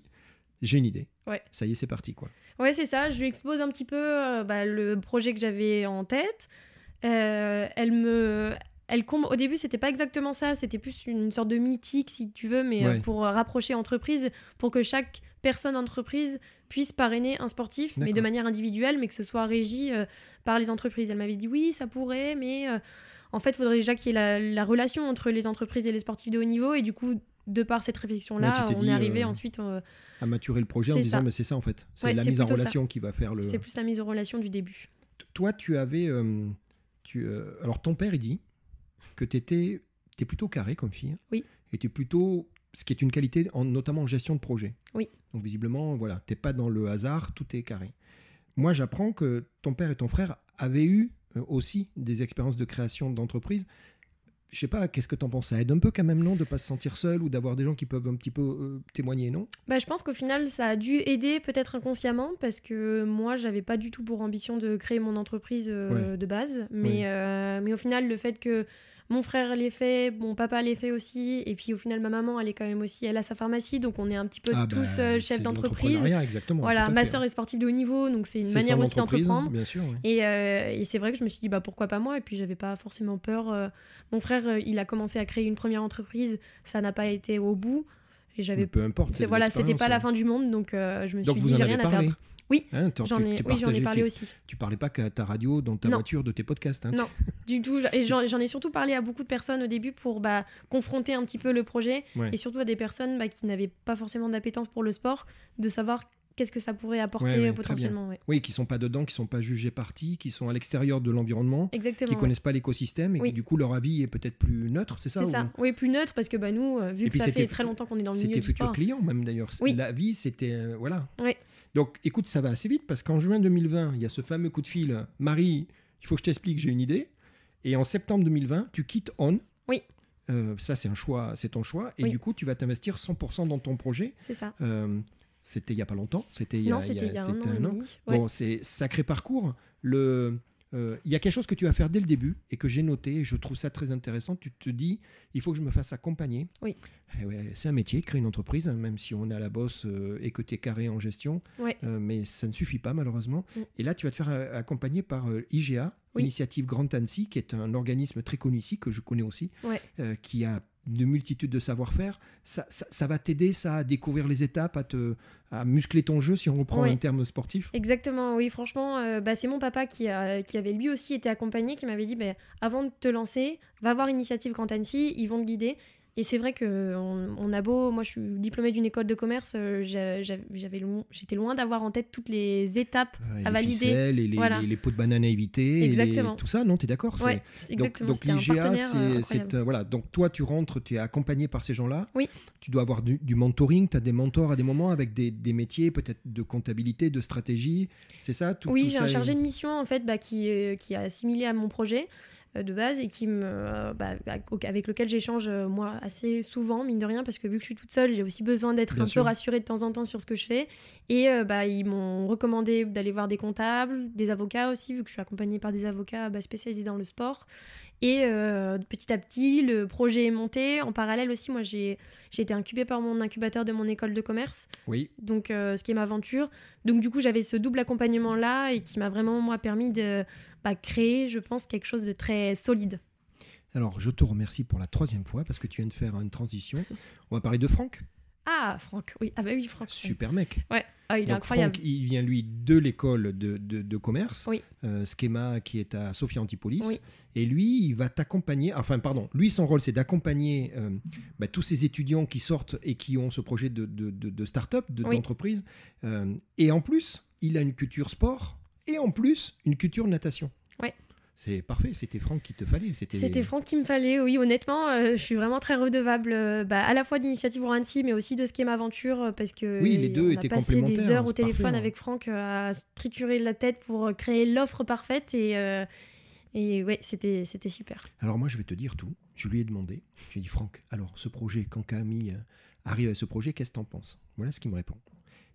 j'ai une idée. Ouais. Ça y est, c'est parti. quoi. Ouais, c'est ça. Je lui expose un petit peu euh, bah, le projet que j'avais en tête. Euh, elle me. Elle com- Au début, c'était pas exactement ça. C'était plus une sorte de mythique, si tu veux, mais euh, pour rapprocher entreprises, pour que chaque personne entreprise puisse parrainer un sportif, mais de manière individuelle, mais que ce soit régi par les entreprises. Elle m'avait dit oui, ça pourrait, mais en fait, il faudrait déjà qu'il y ait la, la relation entre les entreprises et les sportifs de haut niveau. Et du coup, de par cette réflexion-là, t'es on dit, est arrivé euh, ensuite. euh, À maturer le projet en disant, mais c'est ça en fait. C'est Ouais, la mise en ça. relation qui va faire le. C'est plus la mise en relation du début. Toi, tu avais. euh, tu, alors, ton père, il dit que tu étais, plutôt carré comme fille. Oui. était plutôt, ce qui est une qualité, en, notamment en gestion de projet. Oui. Donc visiblement, voilà, t'es pas dans le hasard, tout est carré. Moi, j'apprends que ton père et ton frère avaient eu aussi des expériences de création d'entreprise. Je sais pas, qu'est-ce que tu en penses? Ça aide un peu quand même, non De pas se sentir seul ou d'avoir des gens qui peuvent un petit peu euh, témoigner, non? Bah, Je pense qu'au final, ça a dû aider peut-être inconsciemment parce que moi, j'avais pas du tout pour ambition de créer mon entreprise euh, de base. Mais, mais au final, le fait que mon frère l'ait fait, mon papa l'ait fait aussi, et puis au final ma maman elle est quand même aussi, elle a sa pharmacie, donc on est un petit peu Ah tous bah, euh, chefs de d'entreprise. exactement. Voilà, ma sœur est sportive de haut niveau, donc c'est une manière aussi d'entreprendre. Bien sûr, oui. Et, euh, et c'est vrai que je me suis dit bah pourquoi pas moi et puis j'avais pas forcément peur. euh. Mon frère il a commencé à créer une première entreprise, ça n'a pas été au bout et j'avais peu importe. c'est voilà c'était pas la l'expérience, fin du monde donc euh, je me hein. suis Donc dit j'ai en rien à perdre. Oui, Hein, tu- J'en tu- ai tu oui j'en ai partageais- parlé tu- aussi. Tu parlais pas qu'à ta radio, dans ta Non. voiture, de tes podcasts. Hein, Non. Du tout et j'en j'en ai surtout parlé à beaucoup de personnes au début pour bah, confronter un petit peu le projet Ouais. et surtout à des personnes bah, qui n'avaient pas forcément d'appétence pour le sport de savoir qu'est-ce que ça pourrait apporter Ouais, ouais, euh, potentiellement. ouais. Oui, qui sont pas dedans, qui sont pas jugés partis, qui sont à l'extérieur de l'environnement, Exactement. qui connaissent pas l'écosystème et Oui. qui du coup leur avis est peut-être plus neutre, c'est ça C'est ou- ça. Oui, plus neutre parce que bah, nous, euh, vu Et que ça c'était- fait très longtemps qu'on est dans le milieu C'était du futur sport. client même d'ailleurs. Oui. La vie, c'était euh, voilà. Oui. Donc, écoute, ça va assez vite parce qu'en juin 2020, il y a ce fameux coup de fil. Marie, il faut que je t'explique, j'ai une idée. Et en septembre 2020, tu quittes On. Oui. Euh, ça, c'est un choix, c'est ton choix. Et Oui. du coup, tu vas t'investir 100% dans ton projet. C'est ça. Euh, c'était il y a pas longtemps. C'était il y a, non, c'était il y a un an. Ouais. Bon, c'est sacré parcours. Le, euh, il y a quelque chose que tu vas faire dès le début et que j'ai noté. Et je trouve ça très intéressant. Tu te dis, il faut que je me fasse accompagner. Oui. Eh ouais, c'est un métier, créer une entreprise, hein, même si on est à la bosse euh, et que tu es carré en gestion. Ouais. Euh, mais ça ne suffit pas, malheureusement. Mm. Et là, tu vas te faire accompagner par IGA, Oui. Initiative Grand Annecy, qui est un organisme très connu ici, que je connais aussi, Ouais. qui a de multitudes de savoir-faire. Ça, ça, ça va t'aider, ça, à découvrir les étapes, à, te, à muscler ton jeu, si on reprend un terme sportif. Exactement, oui, franchement, euh, bah, c'est mon papa qui, a, qui avait lui aussi été accompagné, qui m'avait dit bah, avant de te lancer, va voir Initiative Grand Annecy, ils vont te guider. Et c'est vrai que on, on a beau, moi je suis diplômée d'une école de commerce, euh, j'a- j'a- j'avais j'étais loin d'avoir en tête toutes les étapes. À les valider. ficelles, et les, Voilà. les- les pots de banane à éviter, et Exactement. tout ça, non, tu es d'accord Ouais, Donc, exactement. donc l'IGA, c'est- euh, euh, voilà. Donc toi, tu rentres, tu es accompagné par ces gens-là. Oui. Tu dois avoir du, du mentoring, tu as des mentors à des moments avec des, des métiers peut-être de comptabilité, de stratégie. C'est ça tout, Oui, j'ai un est- chargé de mission en fait bah, qui, euh, qui est assimilé à mon projet de base et qui me, euh, bah, avec lequel j'échange euh, moi assez souvent, mine de rien, parce que vu que je suis toute seule, j'ai aussi besoin d'être un sûr. peu rassurée de temps en temps sur ce que je fais. Et euh, bah, ils m'ont recommandé d'aller voir des comptables, des avocats aussi, vu que je suis accompagnée par des avocats bah, spécialisés dans le sport. Et euh, petit à petit, le projet est monté. En parallèle aussi, moi, j'ai j'ai été incubée par mon incubateur de mon école de commerce Oui, donc euh, ce qui est ma aventure. Donc du coup, j'avais ce double accompagnement là et qui m'a vraiment moi permis de bah, créer, je pense, quelque chose de très solide. alors je te remercie pour la troisième fois parce que tu viens de faire une transition. On va parler de Franck, Ah, Franck, oui, ah bah oui, Franck. super mec. Ouais, ah, il est Donc incroyable. Franck, il vient lui de l'école de, de- de commerce, Oui. euh, Schema qui est à Sophia Antipolis. Oui. Et lui, il va t'accompagner, enfin pardon, lui son rôle c'est d'accompagner euh, bah, tous ces étudiants qui sortent et qui ont ce projet de, de, de- start-up, Oui. d'entreprise. Euh, et en plus, il a une culture sport et en plus une culture natation. C'est parfait, c'était Franck qu'il te fallait. C'était Franck qu'il me fallait, oui, honnêtement, euh, je suis vraiment très redevable euh, bah, à la fois d'initiative Annecy, mais aussi de qui ma aventure, euh, parce que Oui, les deux on étaient a passé des heures au parfait, téléphone hein. avec Franck euh, à se triturer la tête pour créer l'offre parfaite, et, et ouais, c'était super. Alors moi, je vais te dire tout. Je lui ai demandé. J'ai dit, Franck, alors ce projet, quand Camille arrive à ce projet, qu'est-ce que t'en penses? Voilà ce qu'il me répond.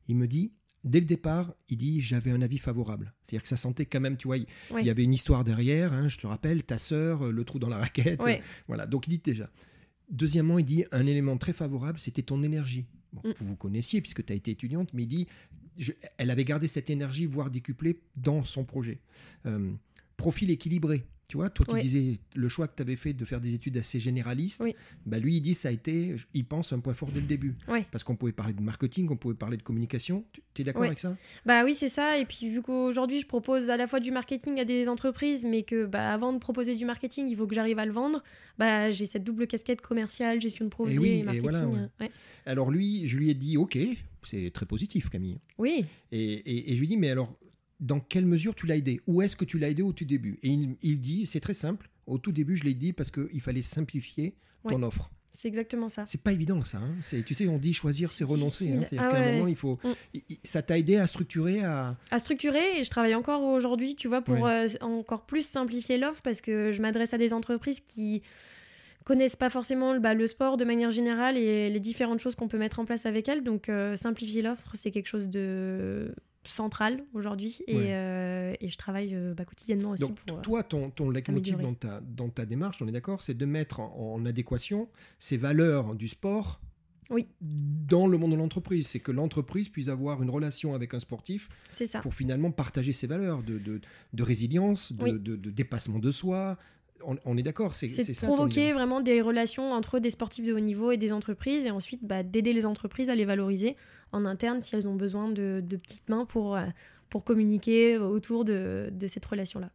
Il me dit, dès le départ, il dit, j'avais un avis favorable. C'est-à-dire que ça sentait quand même, tu vois, il, y avait une histoire derrière, hein, je te rappelle, ta sœur, euh, le trou dans la raquette. Voilà, donc il dit déjà. Deuxièmement, il dit, un élément très favorable, c'était ton énergie. Bon, Mm. Vous vous connaissiez puisque tu as été étudiante, mais il dit, je- elle avait gardé cette énergie, voire décuplée, dans son projet. Euh, profil équilibré. Tu vois, toi Ouais. disais le choix que tu avais fait de faire des études assez généralistes, Oui. bah lui il dit ça a été, il pense un point fort dès le début. Parce qu'on pouvait parler de marketing, on pouvait parler de communication. Tu es d'accord avec ça? Bah oui, c'est ça. Et puis vu qu'aujourd'hui je propose à la fois du marketing à des entreprises, mais que bah, avant de proposer du marketing, il faut que j'arrive à le vendre. Bah j'ai cette double casquette commerciale, gestion de projet oui, et et marketing. voilà, ouais. ouais. Alors lui, je lui ai dit ok, c'est très positif Camille. Oui, Et, et- et je lui dis mais alors dans quelle mesure tu l'as aidé? Où est-ce que tu l'as aidé au tout début? Et il, il dit c'est très simple. Au tout début, je l'ai dit parce qu'il fallait simplifier ton offre. c'est exactement ça. C'est pas évident ça. hein. C'est- Tu sais, on dit choisir, c'est renoncer. hein. C'est-à-dire Ah qu'à un moment, il faut. Mm. Ça t'a aidé à structurer, à. à structurer et je travaille encore aujourd'hui, tu vois, pour Ouais. euh, encore plus simplifier l'offre parce que je m'adresse à des entreprises qui connaissent pas forcément bah, le sport de manière générale et les différentes choses qu'on peut mettre en place avec elles. Donc euh, simplifier l'offre, c'est quelque chose de central aujourd'hui et, Ouais. euh, et je travaille euh, bah, quotidiennement aussi Donc, pour... euh, toi, ton, ton leitmotiv dans ta, dans ta démarche, on est d'accord, c'est de mettre en, en adéquation ces valeurs du sport Oui. dans le monde de l'entreprise. C'est que l'entreprise puisse avoir une relation avec un sportif C'est ça. pour finalement partager ses valeurs de, de, de résilience, de, Oui. de- de dépassement de soi. On, on est d'accord, c'est C'est c'est ça. ton provoquer vraiment des relations entre des sportifs de haut niveau et des entreprises et ensuite bah, d'aider les entreprises à les valoriser en interne si elles ont besoin de, de petites mains pour, euh, pour communiquer autour de, de cette relation-là.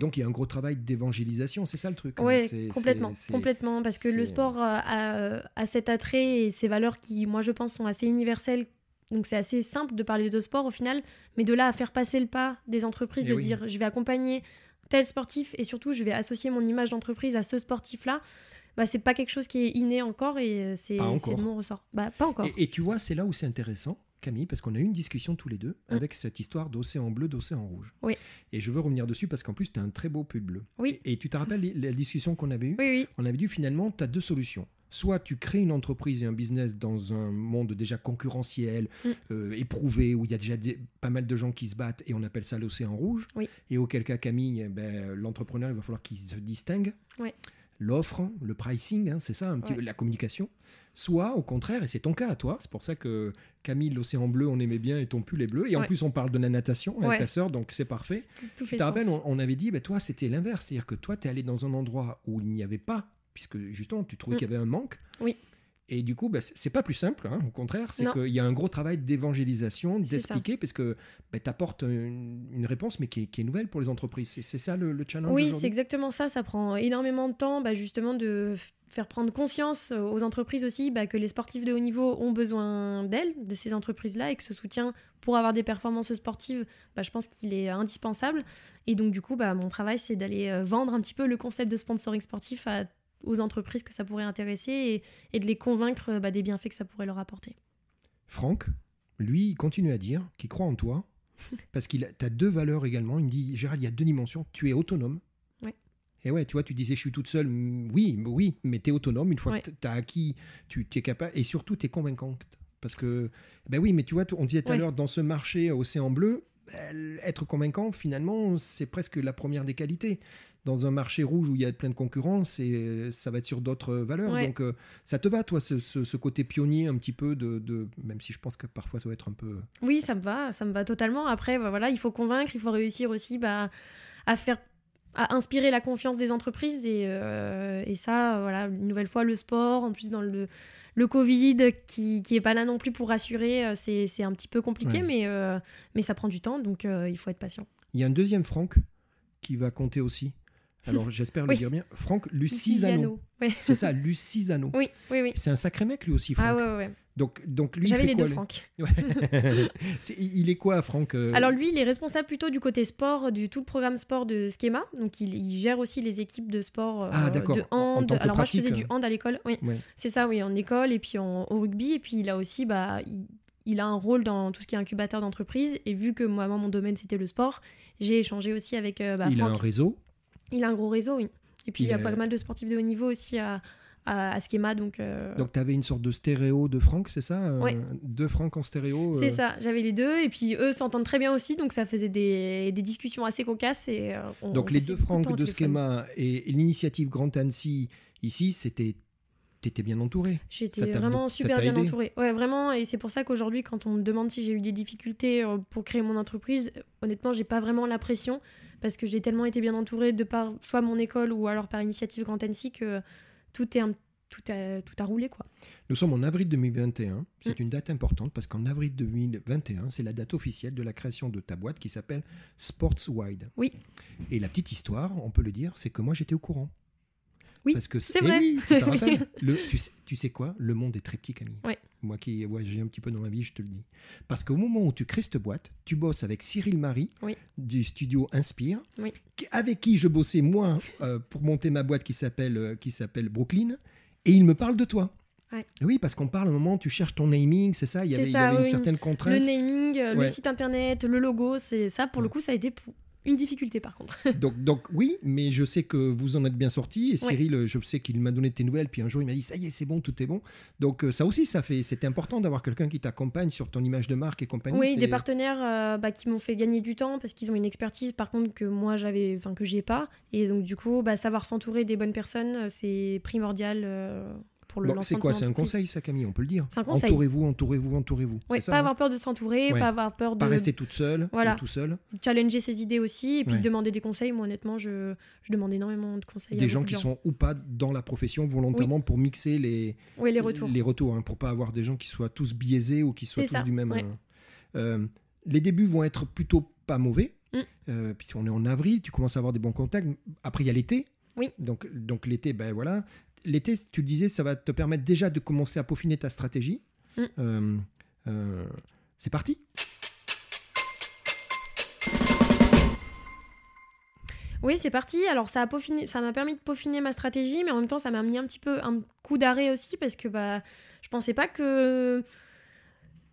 Donc il y a un gros travail d'évangélisation, c'est ça le truc. hein? Oui, complètement, complètement, parce que le sport a, a cet attrait et ces valeurs qui, moi, je pense, sont assez universelles. Donc c'est assez simple de parler de sport au final, mais de là à faire passer le pas des entreprises, Eh de oui. dire je vais accompagner tel sportif et surtout je vais associer mon image d'entreprise à ce sportif-là, bah, c'est pas quelque chose qui est inné encore et euh, c'est de mon ressort. Bah, pas encore. Et, et tu vois, c'est là où c'est intéressant, Camille, parce qu'on a eu une discussion tous les deux Mm. avec cette histoire d'océan bleu, d'océan rouge. Oui. Et je veux revenir dessus parce qu'en plus, tu as un très beau pull bleu. Oui. Et, et tu te rappelles les- la discussion qu'on avait eue Oui, oui, On avait dit finalement, tu as deux solutions. Soit tu crées une entreprise et un business dans un monde déjà concurrentiel, Mm. euh, éprouvé, où il y a déjà des- pas mal de gens qui se battent, et on appelle ça l'océan rouge. Oui. Et auquel cas, Camille, eh ben, l'entrepreneur, il va falloir qu'il se distingue. Oui. L'offre, le pricing, hein, c'est ça, un petit Ouais. peu la communication. Soit au contraire, et c'est ton cas à toi, c'est pour ça que Camille, l'océan bleu, on aimait bien et ton pull est bleu. Et en plus, on parle de la natation avec Ouais. ta sœur, donc c'est parfait. tout, tout Tu te rappelles, on avait dit, bah, toi, c'était l'inverse. C'est-à-dire que toi, tu es allé dans un endroit où il n'y avait pas, puisque justement, tu trouvais Mm. qu'il y avait un manque. Oui. Et du coup, bah, c'est- pas plus simple, hein, au contraire. C'est qu'il y a un gros travail d'évangélisation, d'expliquer, parce que tu apportes une, une réponse, mais qui est, qui est nouvelle pour les entreprises. C'est- ça le, le challenge Oui, c'est exactement ça. Ça prend énormément de temps, bah, justement, de faire prendre conscience aux entreprises aussi bah, que les sportifs de haut niveau ont besoin d'elles, de ces entreprises-là, et que ce soutien pour avoir des performances sportives, bah, je pense qu'il est indispensable. Et donc, du coup, bah, mon travail, c'est d'aller euh, vendre un petit peu le concept de sponsoring sportif à- aux entreprises que ça pourrait intéresser et, et de les convaincre bah, des bienfaits que ça pourrait leur apporter. Franck, lui, il continue à dire qu'il croit en toi, [laughs] parce qu'il as deux valeurs également. Il me dit, Gérald, il y a deux dimensions. Tu es autonome. Ouais. Et ouais, tu vois, tu disais, je suis toute seule. Mm, Oui, mais oui, mais tu es autonome. Une fois Ouais. que tu as acquis, tu es capable. Et surtout, tu es convaincante. Parce que, ben oui, mais tu vois, on disait tout à l'heure, dans ce marché océan bleu, être convaincant, finalement, c'est presque la première des qualités. Dans un marché rouge où il y a plein de concurrence, et ça va être sur d'autres valeurs. Ouais. Donc, euh, ça te va, toi, ce, ce- ce côté pionnier un petit peu de, de- Même si je pense que parfois ça doit être un peu. Oui, ça me va, ça me va totalement. Après, bah, voilà, il faut convaincre, il faut réussir aussi bah, à faire, à inspirer la confiance des entreprises et, euh, et ça, voilà, une nouvelle fois le sport, en plus dans le le Covid qui qui est pas là non plus pour rassurer, euh, c'est un petit peu compliqué, Ouais. mais euh, mais ça prend du temps, donc euh, il faut être patient. Il y a un deuxième Franck qui va compter aussi. [laughs] Alors, j'espère le Oui. dire bien. Franck Lucisano. Ouais. C'est ça, Lucisano. [laughs] Oui, oui, oui. C'est un sacré mec, lui aussi, Franck. Ah ouais, ouais, ouais. Donc, donc lui, J'avais les quoi, deux lui Franck. [laughs] Ouais. Il est quoi, Franck euh, Alors lui, il est responsable plutôt du côté sport, du tout le programme sport de Schema. Donc il, il gère aussi les équipes de sport euh, Ah, d'accord. de En- en hand. Alors moi, je faisais du hand à l'école. Oui, Ouais. c'est ça, oui, en école et puis en, au rugby. Et puis il a aussi, bah, il, il a un rôle dans tout ce qui est incubateur d'entreprise. Et vu que moi, mon domaine c'était le sport, j'ai échangé aussi avec euh, bah, il a un réseau? Il a un gros réseau, oui. Et puis Il il, y a est- pas mal de sportifs de haut niveau aussi à, à, à Schema. Donc, euh, Donc, tu avais une sorte de stéréo de Franck, c'est ça euh, Ouais. Deux Franck en stéréo. C'est euh, ça, j'avais les deux, et puis eux s'entendent très bien aussi, donc ça faisait des, des discussions assez cocasses. Et, on- Donc, on les deux Franck de. Schema et l'initiative Grand Annecy, ici, c'était. T'étais bien entouré. J'étais vraiment super bien aidé entourée. Ouais, vraiment, et c'est pour ça qu'aujourd'hui, quand on me demande si j'ai eu des difficultés pour créer mon entreprise, honnêtement, j'ai pas vraiment la pression, parce que j'ai tellement été bien entourée de par soit mon école ou alors par Initiative Grand Annecy que tout est un- tout a, tout a roulé, quoi. Nous sommes en avril 2021. C'est Mm. une date importante parce qu'en avril 2021, c'est la date officielle de la création de ta boîte qui s'appelle Sportswide. Oui. Et la petite histoire, on peut le dire, c'est que moi j'étais au courant. Oui, Parce que c'est eh vrai. oui, tu te rappelles [laughs] Le- tu, sais, tu sais quoi? Le monde est très petit, Camille. Ouais. Moi qui j'ai un petit peu dans la vie, je te le dis. Parce qu'au moment où tu crées cette boîte, tu bosses avec Cyril Marie Oui. du studio Inspire, Oui. avec qui je bossais moi euh, pour monter ma boîte qui s'appelle euh, qui s'appelle Brooklyn, et il me parle de toi. Ouais. Oui, parce qu'on parle au moment où tu cherches ton naming, c'est ça Il y avait, il y ça, avait une certaine Le contrainte. naming, euh, Ouais. le site internet, le logo, c'est ça pour le coup ça a été pour- une difficulté par contre. [laughs] Donc, donc oui, mais je sais que vous en êtes bien sorti. Et. Cyril, je sais qu'il m'a donné tes nouvelles. Puis un jour, il m'a dit ça y est, c'est bon, tout est bon. Donc euh, ça aussi, ça fait, c'était important d'avoir quelqu'un qui t'accompagne sur ton image de marque et compagnie. Oui, des partenaires euh, bah, qui m'ont fait gagner du temps parce qu'ils ont une expertise par contre que moi j'avais, enfin que j'ai pas. Et donc du coup, bah, savoir s'entourer des bonnes personnes, euh, c'est primordial euh, pour le Bon, lancement. c'est quoi C'est un conseil, ça, Camille On peut le dire. C'est un conseil. Entourez-vous, entourez-vous, entourez-vous. Oui, pas hein avoir peur de s'entourer, Ouais. pas avoir peur de Pas rester toute seule Voilà. ou tout seul. challenger ses idées aussi et puis Ouais. demander des conseils. Moi honnêtement, je, je demande énormément de conseils. à Des gens qui sont ou pas dans la profession volontairement pour mixer les, Oui, les retours. Les retours, hein, pour pas avoir des gens qui soient tous biaisés ou qui soient tous ça, du même. ouais. hein. Euh, les débuts vont être plutôt pas mauvais. Mm. Euh, puis on est en avril, tu commences à avoir des bons contacts. Après, il y a l'été. Oui. Donc, donc l'été, ben voilà. L'été, tu le disais, ça va te permettre déjà de commencer à peaufiner ta stratégie. Mm. Euh, euh, c'est parti. Oui, c'est parti. Alors ça a peaufiné, ça m'a permis de peaufiner ma stratégie, mais en même temps, ça m'a mis un petit peu un coup d'arrêt aussi parce que bah, je pensais pas que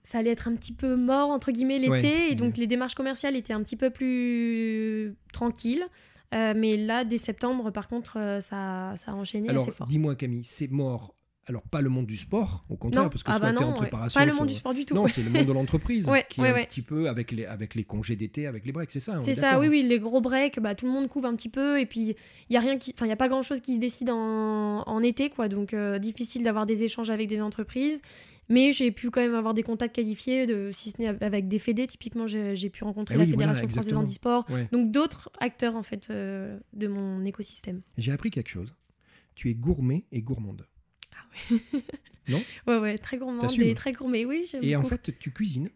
ça allait être un petit peu mort entre guillemets l'été Ouais. et donc les démarches commerciales étaient un petit peu plus tranquilles. Euh, mais là, dès septembre, par contre, euh, ça, ça a enchaîné Alors, assez fort. dis-moi, Camille, c'est mort. Alors, pas le monde du sport, au contraire, Non, parce que ah bah en non, ouais. préparation. pas le monde du sport du tout. Non, c'est le monde de l'entreprise [laughs] Ouais, qui ouais, est un petit peu avec les, avec les congés d'été, avec les breaks, c'est ça C'est est ça, oui, hein oui, les gros breaks, bah, tout le monde coupe un petit peu, et puis il y a rien qui, enfin, il y a pas grand chose qui se décide en, en été, quoi, donc euh, difficile d'avoir des échanges avec des entreprises. Mais j'ai pu quand même avoir des contacts qualifiés, de, si ce n'est avec des fédés. Typiquement, j'ai pu rencontrer Ah la oui, voilà, Fédération française exactement. handisport. Ouais. Donc d'autres acteurs en fait euh, de mon écosystème. J'ai appris quelque chose. Tu es gourmet et gourmande. [laughs] Ouais, ouais, très gourmand T'assumes. et très gourmet. Oui, Et en fait, tu cuisines.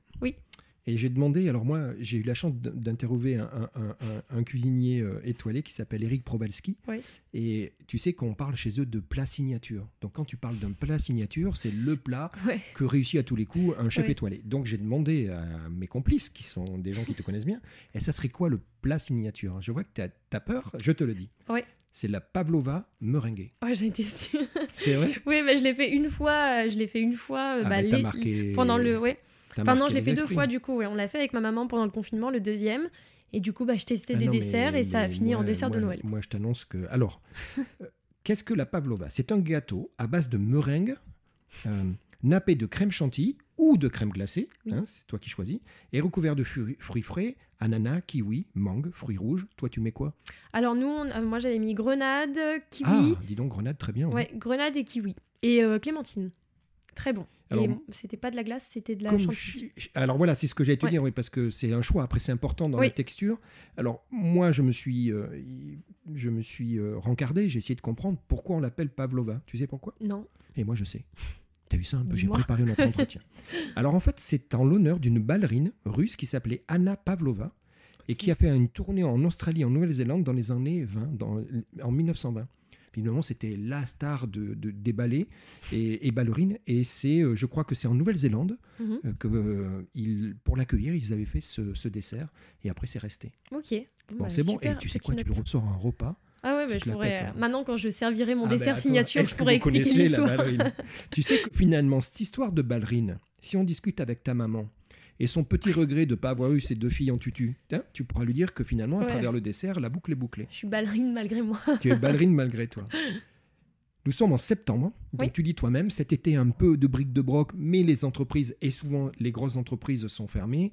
Et j'ai demandé, alors moi, j'ai eu la chance d- d'interroger un, un- un- un- un cuisinier euh, étoilé qui s'appelle Eric Probalski. Oui. Et tu sais qu'on parle chez eux de plat signature. Donc quand tu parles d'un plat signature, c'est le plat Ouais. que réussit à tous les coups un chef étoilé. Donc j'ai demandé à mes complices, qui sont des gens qui te connaissent bien, [laughs] et ça serait quoi le plat signature? Je vois que tu as, peur, je te le dis. Oui. C'est la pavlova meringuée. Ouais, j'ai été sûre. C'est vrai? [laughs] Oui, mais je l'ai fait une fois. euh, Je l'ai fait une fois. euh, Ah bah, t'as les- marqué- pendant le, ouais. Enfin non, je l'ai fait deux fois du coup. ouais. On l'a fait avec ma maman pendant le confinement, le deuxième. Et du coup, bah, je testais Ah des non, mais- desserts et ça a fini en moi- dessert de Noël. Moi, je t'annonce que. Alors, [laughs] euh, qu'est-ce que la pavlova? C'est un gâteau à base de meringue, euh, nappé de crème chantilly ou de crème glacée, Oui. hein, c'est toi qui choisis, et recouvert de fruits, fruits frais, ananas, kiwi, mangue, fruits rouges. Toi, tu mets quoi? Alors nous, on- euh, moi j'avais mis grenade, kiwi, Ah, dis donc, grenade, très bien. ouais, grenade et kiwi et euh, clémentine. Très bon. Alors, et c'était pas de la glace, c'était de la chantilly. je- alors voilà, c'est ce que j'ai te Ouais. dire, oui, parce que c'est un choix. Après, c'est important dans Oui. la texture. Alors moi, je me suis, euh, je me suis euh, rencardé. J'ai essayé de comprendre pourquoi on l'appelle pavlova. Tu sais pourquoi? Non. Et moi, je sais. T'as vu ça un peu? J'ai préparé notre [laughs] entretien. Alors en fait, c'est en l'honneur d'une ballerine russe qui s'appelait Anna Pavlova et qui a fait une tournée en Australie, en Nouvelle-Zélande dans les années 20, dans- en 1920. Finalement, c'était la star de, de- des ballets et, et ballerines. Et c'est, euh, je crois que c'est en Nouvelle-Zélande Mhm. euh, que euh, ils- pour l'accueillir, ils avaient fait ce, ce dessert. Et après, c'est resté. Ok. Bon, Bah, c'est bon. Et tu sais quoi, tu le ressors un repas. Ah ouais, bah, je pourrais. hein. Maintenant, quand je servirai mon Ah ben, dessert attends, signature, je pourrais expliquer l'histoire. ballerine Tu sais que finalement, cette histoire de ballerine, si on discute avec ta maman et son petit regret de ne pas avoir eu ses deux filles en tutu, tu pourras lui dire que finalement, à Ouais. travers le dessert, la boucle est bouclée. Je suis ballerine malgré moi. [laughs] Tu es ballerine malgré toi. [laughs] Nous sommes en septembre, donc Oui. tu dis toi-même, cet été un peu de briques de broc, mais les entreprises, et souvent les grosses entreprises sont fermées.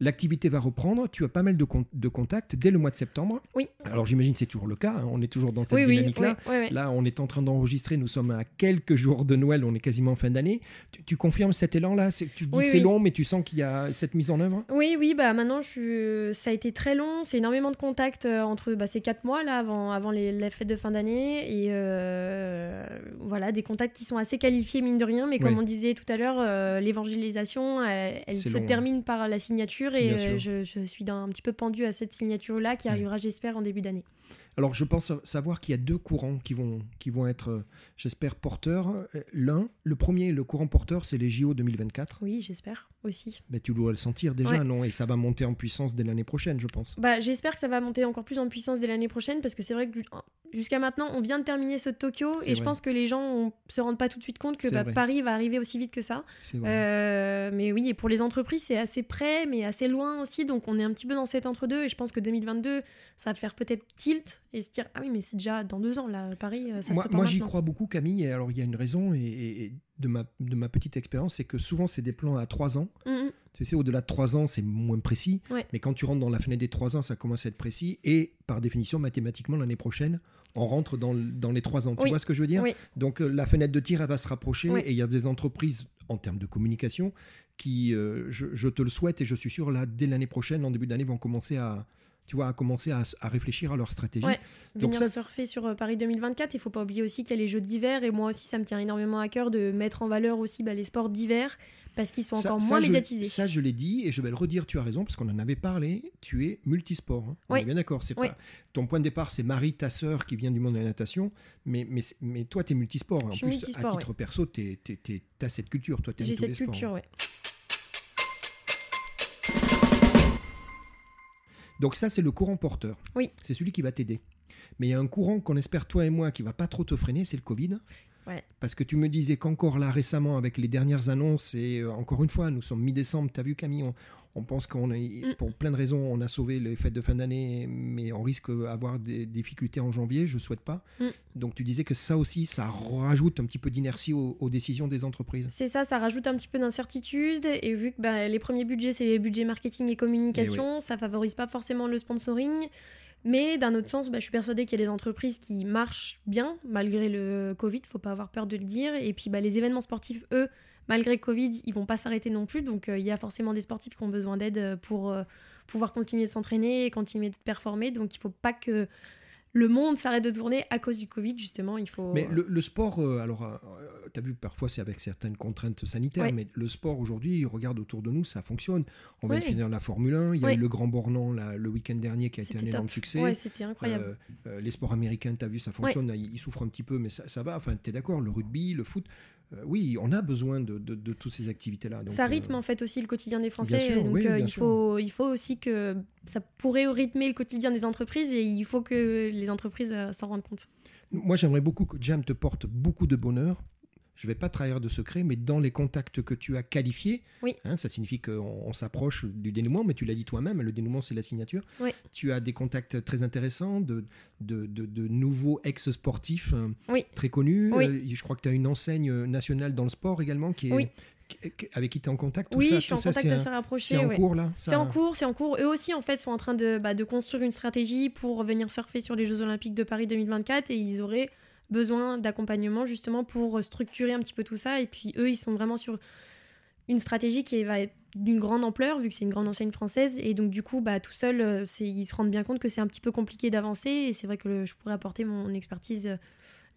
L'activité va reprendre, tu as pas mal de, con- de contacts dès le mois de septembre. Oui. Alors j'imagine que c'est toujours le cas, hein, on est toujours dans cette Oui, oui, dynamique-là. ouais, ouais. Là, on est en train d'enregistrer, nous sommes à quelques jours de Noël, on est quasiment en fin d'année. Tu, tu confirmes cet élan-là? C'est- Tu dis Oui, c'est oui. long, mais tu sens qu'il y a cette mise en œuvre? Oui, oui, bah maintenant je suis... ça a été très long, c'est énormément de contacts euh, entre bah, ces quatre mois là avant, avant les, les fêtes de fin d'année et euh, voilà des contacts qui sont assez qualifiés mine de rien, mais comme Oui. on disait tout à l'heure, euh, l'évangélisation elle, se long, hein. termine par la signature et euh, je, je suis un petit peu pendue à cette signature là qui Ouais. arrivera j'espère en début d'année. Alors, je pense savoir qu'il y a deux courants qui vont, qui vont être, euh, j'espère, porteurs. Euh, l'un, le premier, le courant porteur, c'est les JO 2024. Oui, j'espère aussi. Mais tu dois le sentir déjà, non? Et ça va monter en puissance dès l'année prochaine, je pense. Bah, j'espère que ça va monter encore plus en puissance dès l'année prochaine parce que c'est vrai que jusqu'à maintenant, on vient de terminer ce Tokyo et je pense que les gens ne se rendent pas tout de suite compte que bah, Paris va arriver aussi vite que ça. Euh, mais oui, et pour les entreprises, c'est assez près, mais assez loin aussi. Donc on est un petit peu dans cet entre-deux et je pense que 2022, ça va faire peut-être tilt et se dire ah oui mais c'est déjà dans deux ans là Paris euh, ça moi, moi j'y crois beaucoup Camille et alors il y a une raison et, de ma de ma petite expérience c'est que souvent c'est des plans à trois ans. Mm, mm. tu sais au-delà de trois ans c'est moins précis mais quand tu rentres dans la fenêtre des trois ans ça commence à être précis et par définition mathématiquement l'année prochaine on rentre dans, dans les trois ans. Tu vois ce que je veux dire? Donc euh, la fenêtre de tir elle va se rapprocher et il y a des entreprises en termes de communication qui euh, je, je, te le souhaite et je suis sûr là dès l'année prochaine en début d'année vont commencer à tu vois, à commencer à, réfléchir à leur stratégie. Ouais, Donc ça surfer sur euh, Paris 2024. Il faut pas oublier aussi qu'il y a les jeux d'hiver et moi aussi ça me tient énormément à cœur de mettre en valeur aussi bah, les sports d'hiver parce qu'ils sont encore moins médiatisés. ça je l'ai dit et je vais le redire. Tu as raison parce qu'on en avait parlé. Tu es multisport. Hein. On est bien d'accord. C'est pas ton point de départ, c'est Marie, ta sœur qui vient du monde de la natation, mais mais, mais toi tu es multisport. En plus, à titre perso, tu as cette culture. Toi, J'ai cette culture, ouais. Donc ça, c'est le courant porteur. Oui. C'est celui qui va t'aider. Mais il y a un courant qu'on espère, toi et moi, qui va pas trop te freiner, c'est le Covid. Ouais. Parce que tu me disais qu'encore là récemment, avec les dernières annonces, et euh, encore une fois, nous sommes mi-décembre, tu as vu Camille, on pense qu'on mm. pour plein de raisons, on a sauvé les fêtes de fin d'année, mais on risque d'avoir des difficultés en janvier. Je ne souhaite pas. Mm. Donc tu disais que ça aussi, ça rajoute un petit peu d'inertie aux, décisions des entreprises. C'est ça, ça rajoute un petit peu d'incertitude. Et vu que bah, les premiers budgets, c'est les budgets marketing et communication, ça eh ça favorise pas forcément le sponsoring. Mais d'un autre sens, bah, je suis persuadée qu'il y a des entreprises qui marchent bien malgré le Covid, faut pas avoir peur de le dire. Et puis bah, les événements sportifs, eux, malgré Covid, ils vont pas s'arrêter non plus. Donc euh, il y a forcément des sportifs qui ont besoin d'aide euh, pour euh, pouvoir continuer de s'entraîner et continuer de performer. Donc il faut pas que le monde s'arrête de tourner à cause du Covid, justement. Il faut... Mais le, sport, alors, tu as vu, parfois c'est avec certaines contraintes sanitaires, mais le sport aujourd'hui, regarde autour de nous, ça fonctionne. On vient de finir la Formule 1, il y a eu le Grand Bornand le week-end dernier qui a été un énorme succès. Ouais, c'était incroyable. les sports américains, tu as vu, ça fonctionne, ils, souffrent un petit peu, mais ça, ça va. Enfin, tu es d'accord, le rugby, le foot, euh, oui, on a besoin de, de, toutes ces activités-là. Ça rythme euh, en fait aussi le quotidien des Français. donc euh, il, faut, il faut aussi que ça pourrait rythmer le quotidien des entreprises et il faut que les entreprises s'en rendent compte. Moi, j'aimerais beaucoup que Jam te porte beaucoup de bonheur je ne vais pas trahir de secret, mais dans les contacts que tu as qualifiés, oui. Hein, ça signifie qu'on s'approche du dénouement, mais tu l'as dit toi-même, le dénouement c'est la signature. Oui. Tu as des contacts très intéressants, de, de, de, nouveaux ex-sportifs euh, oui. très connus. Euh, je crois que tu as une enseigne nationale dans le sport également qui est, avec qui tu es en contact Oui, je suis en contact assez rapproché. C'est en cours là C'est en cours, c'est en cours. Eux aussi, en fait, sont en train de, bah, de construire une stratégie pour venir surfer sur les Jeux Olympiques de Paris 2024 et ils auraient besoin d'accompagnement justement pour structurer un petit peu tout ça. Et puis eux, ils sont vraiment sur une stratégie qui va être d'une grande ampleur vu que c'est une grande enseigne française et donc du coup bah tout seul euh, ils se rendent bien compte que c'est un petit peu compliqué d'avancer et c'est vrai que je pourrais apporter mon expertise euh,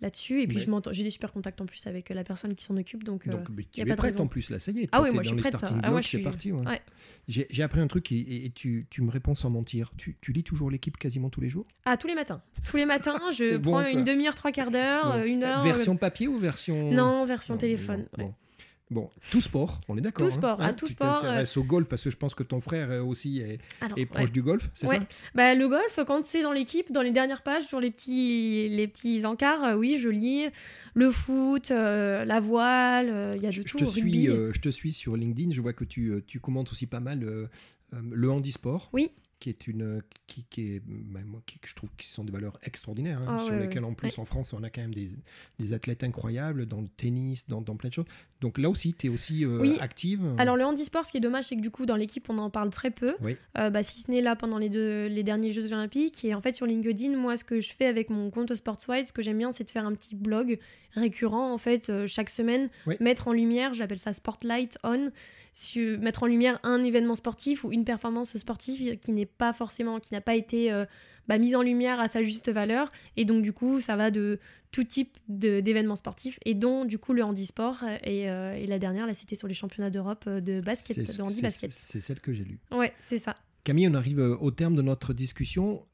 là-dessus. Et puis, je m'entends, j'ai des super contacts en plus avec euh, la personne qui s'en occupe. Donc, donc euh, tu es prête en plus, là, ça y est. Ah oui, moi je suis prête. Ah, moi, je suis... parti. Ouais. J'ai appris un truc et, tu, tu, me réponds sans mentir. Tu, tu lis toujours l'équipe quasiment tous les jours? Ah, tous les matins. Tous les matins, [laughs] je prends une demi-heure, trois quarts d'heure, une heure. Version papier ou version. Non, version téléphone. Bon, tout sport, on est d'accord. Tout hein. sport, hein, à tout tu sport. Euh, au golf parce que je pense que ton frère euh, aussi est, est proche du golf, c'est ça? Bah, Le golf, quand c'est dans l'équipe, dans les dernières pages, sur les petits, les petits encarts, euh, oui, je lis le foot, la voile, il y a du tout. Te suis, je te suis sur LinkedIn, je vois que tu, tu commentes aussi pas mal le handisport. Oui qui est une qui, qui est ben, moi, qui, je trouve qui sont des valeurs extraordinaires hein, ah sur lesquelles en plus en France on a quand même des, des, athlètes incroyables dans le tennis dans, dans plein de choses. Donc là aussi tu es aussi euh, active. Alors le handisport ce qui est dommage c'est que du coup dans l'équipe on en parle très peu. Euh, bah, si ce n'est là pendant les deux les derniers Jeux Olympiques. Et en fait sur LinkedIn moi ce que je fais avec mon compte Sportswide ce que j'aime bien c'est de faire un petit blog récurrent en fait euh, chaque semaine mettre en lumière j'appelle ça Spotlight On mettre en lumière un événement sportif ou une performance sportive qui n'est pas forcément, qui n'a pas été euh, bah, mise en lumière à sa juste valeur. Et donc, du coup, ça va de tout type d'événements sportifs et dont, du coup, le handisport. Et, euh, et la dernière, là, c'était sur les championnats d'Europe euh, de basket, de. C'est celle que j'ai lue. Ouais, c'est ça. Camille, on arrive au terme de notre discussion.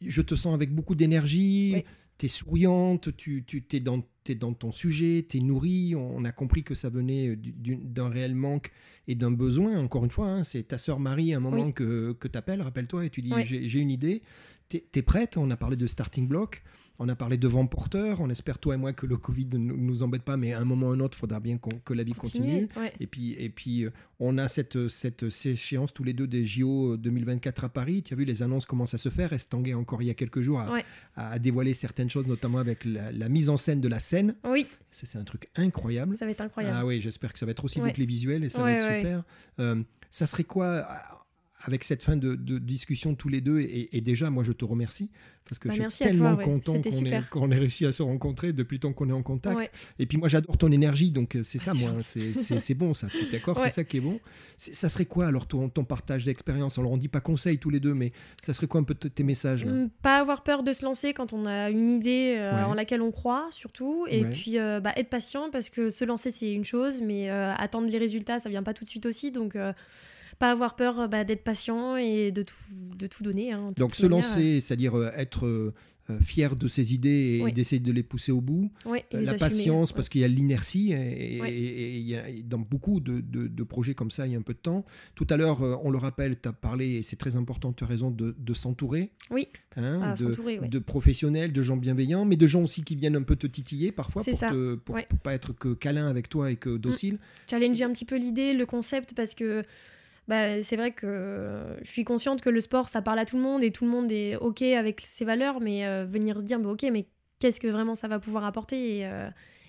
je te sens avec beaucoup d'énergie. Oui. Tu es souriante, tu, tu es, dans, es dans ton sujet, tu es nourrie. On a compris que ça venait euh, du- d'un réel manque et d'un besoin. Encore une fois, hein, c'est ta sœur Marie, à un moment Oui. que, que tu appelles, rappelle-toi, et tu dis Oui. J'ai une idée. Tu es, prête On a parlé de starting block. On a parlé de vent porteur. On espère, toi et moi, que le Covid ne nous embête pas, mais à un moment ou un autre, il faudra bien que la vie continue. Ouais. Et puis, et puis euh, on a cette, cette, échéance tous les deux des JO 2024 à Paris. Tu as vu, les annonces commencent à se faire. Estanguet, encore il y a quelques jours, a, Ouais. a- a dévoilé certaines choses, notamment avec la, la mise en scène de la scène. Oui, C'est un truc incroyable. ça va être incroyable. Ah oui, j'espère que ça va être aussi Ouais. beau que les visuels et ça va être super. Euh, ça serait quoi euh, avec cette fin de, de discussion tous les deux et, et déjà, moi, je te remercie parce que Bah, je suis toi, tellement ouais. content qu'on ait, réussi à se rencontrer depuis le temps qu'on est en contact. Ouais. Et puis moi, j'adore ton énergie, donc euh, c'est ça, c'est moi. C'est, bon, ça. Tu es d'accord Ouais. C'est ça qui est bon. Ça serait quoi alors ton, ton partage d'expérience? Alors, on dit pas conseil tous les deux, mais ça serait quoi un peu tes messages là? Mm, Pas avoir peur de se lancer quand on a une idée euh, en laquelle on croit, surtout. Et puis euh, bah, être patient parce que se lancer, c'est une chose, mais euh, attendre les résultats, ça vient pas tout de suite aussi. Donc, pas avoir peur euh, bah, d'être patient et de tout, de tout donner. hein, Donc se manière. lancer, c'est-à-dire euh, être euh, fier de ses idées et Oui. d'essayer de les pousser au bout. La assumer, patience, ouais. parce qu'il y a l'inertie, et, et- Ouais. et- et dans beaucoup de, de- de projets comme ça, il y a un peu de temps. Tout à l'heure, on le rappelle, tu as parlé, et c'est très important, tu as raison, de, de s'entourer. Oui. hein, Ah, de, s'entourer, ouais. de professionnels, de gens bienveillants, mais de gens aussi qui viennent un peu te titiller parfois C'est pour, ça. te, pour, Ouais. Mm. pour pas être que câlin avec toi et que docile. challenger un petit peu l'idée, le concept, parce que bah, c'est vrai que euh, je suis consciente que le sport, ça parle à tout le monde et tout le monde est OK avec ses valeurs, mais euh, venir dire, bah, OK, mais qu'est-ce que vraiment ça va pouvoir apporter et, euh,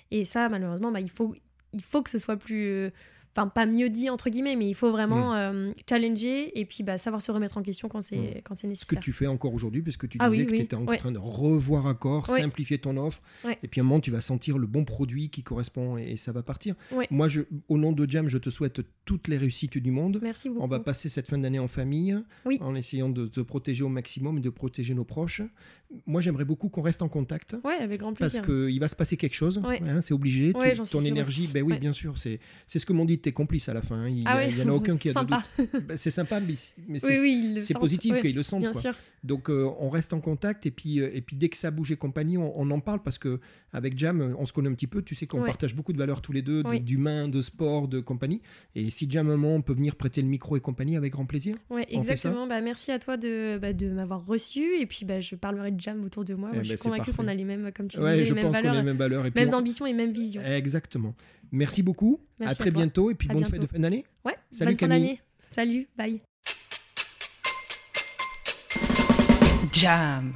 et ça, malheureusement, bah, il, faut, il faut que ce soit plus... Enfin, pas mieux dit, entre guillemets, mais il faut vraiment euh, challenger et puis bah, savoir se remettre en question quand c'est Mm. quand c'est Ce que nécessaire. tu fais encore aujourd'hui, puisque tu Ah disais oui, que oui. tu étais en Ouais. train de revoir à corps, Ouais. simplifier ton offre, Ouais. et puis à un moment, tu vas sentir le bon produit qui correspond et, ça va partir. Moi, je, au nom de Jam, je te souhaite toutes les réussites du monde. Merci beaucoup. On va passer cette fin d'année en famille, Oui. en essayant de te protéger au maximum et de protéger nos proches. Moi, j'aimerais beaucoup qu'on reste en contact. Ouais, avec grand Parce plaisir. qu'il va se passer quelque chose, Ouais. hein, c'est obligé. Ouais, Tu- ton énergie, aussi. ben oui, Ouais. bien sûr, c'est c'est ce que m'ont dit tes complices à la fin. hein. Il n'y Ah en a aucun [laughs] qui a de sympa. doute. Ben, c'est sympa, mais, mais c'est Oui, oui, positif qu'ils le sentent. Bien quoi. sûr. Donc euh, on reste en contact et puis, euh, et puis dès que ça bouge et compagnie, on, on en parle parce que avec Jam, on se connaît un petit peu. Tu sais qu'on partage beaucoup de valeurs tous les deux, d- Oui. d'humain, de sport, de compagnie. Et si Jam, un moment, on peut venir prêter le micro et compagnie avec grand plaisir. Ça exactement. Bah, merci à toi de, bah, de m'avoir reçu. Et puis, bah, je parlerai de Jam autour de moi. Eh Moi, ben, je suis c'est convaincue qu'on a les mêmes, comme tu Ouais, disais, je les mêmes pense valeurs, les mêmes valeurs. Et puis mêmes on- ambitions et mêmes visions. Exactement. Merci beaucoup. Merci à à très toi. bientôt et puis À bonne bientôt. fête de fin d'année. Ouais, Salut, bonne fin Camille. d'année. Salut, bye. Jam.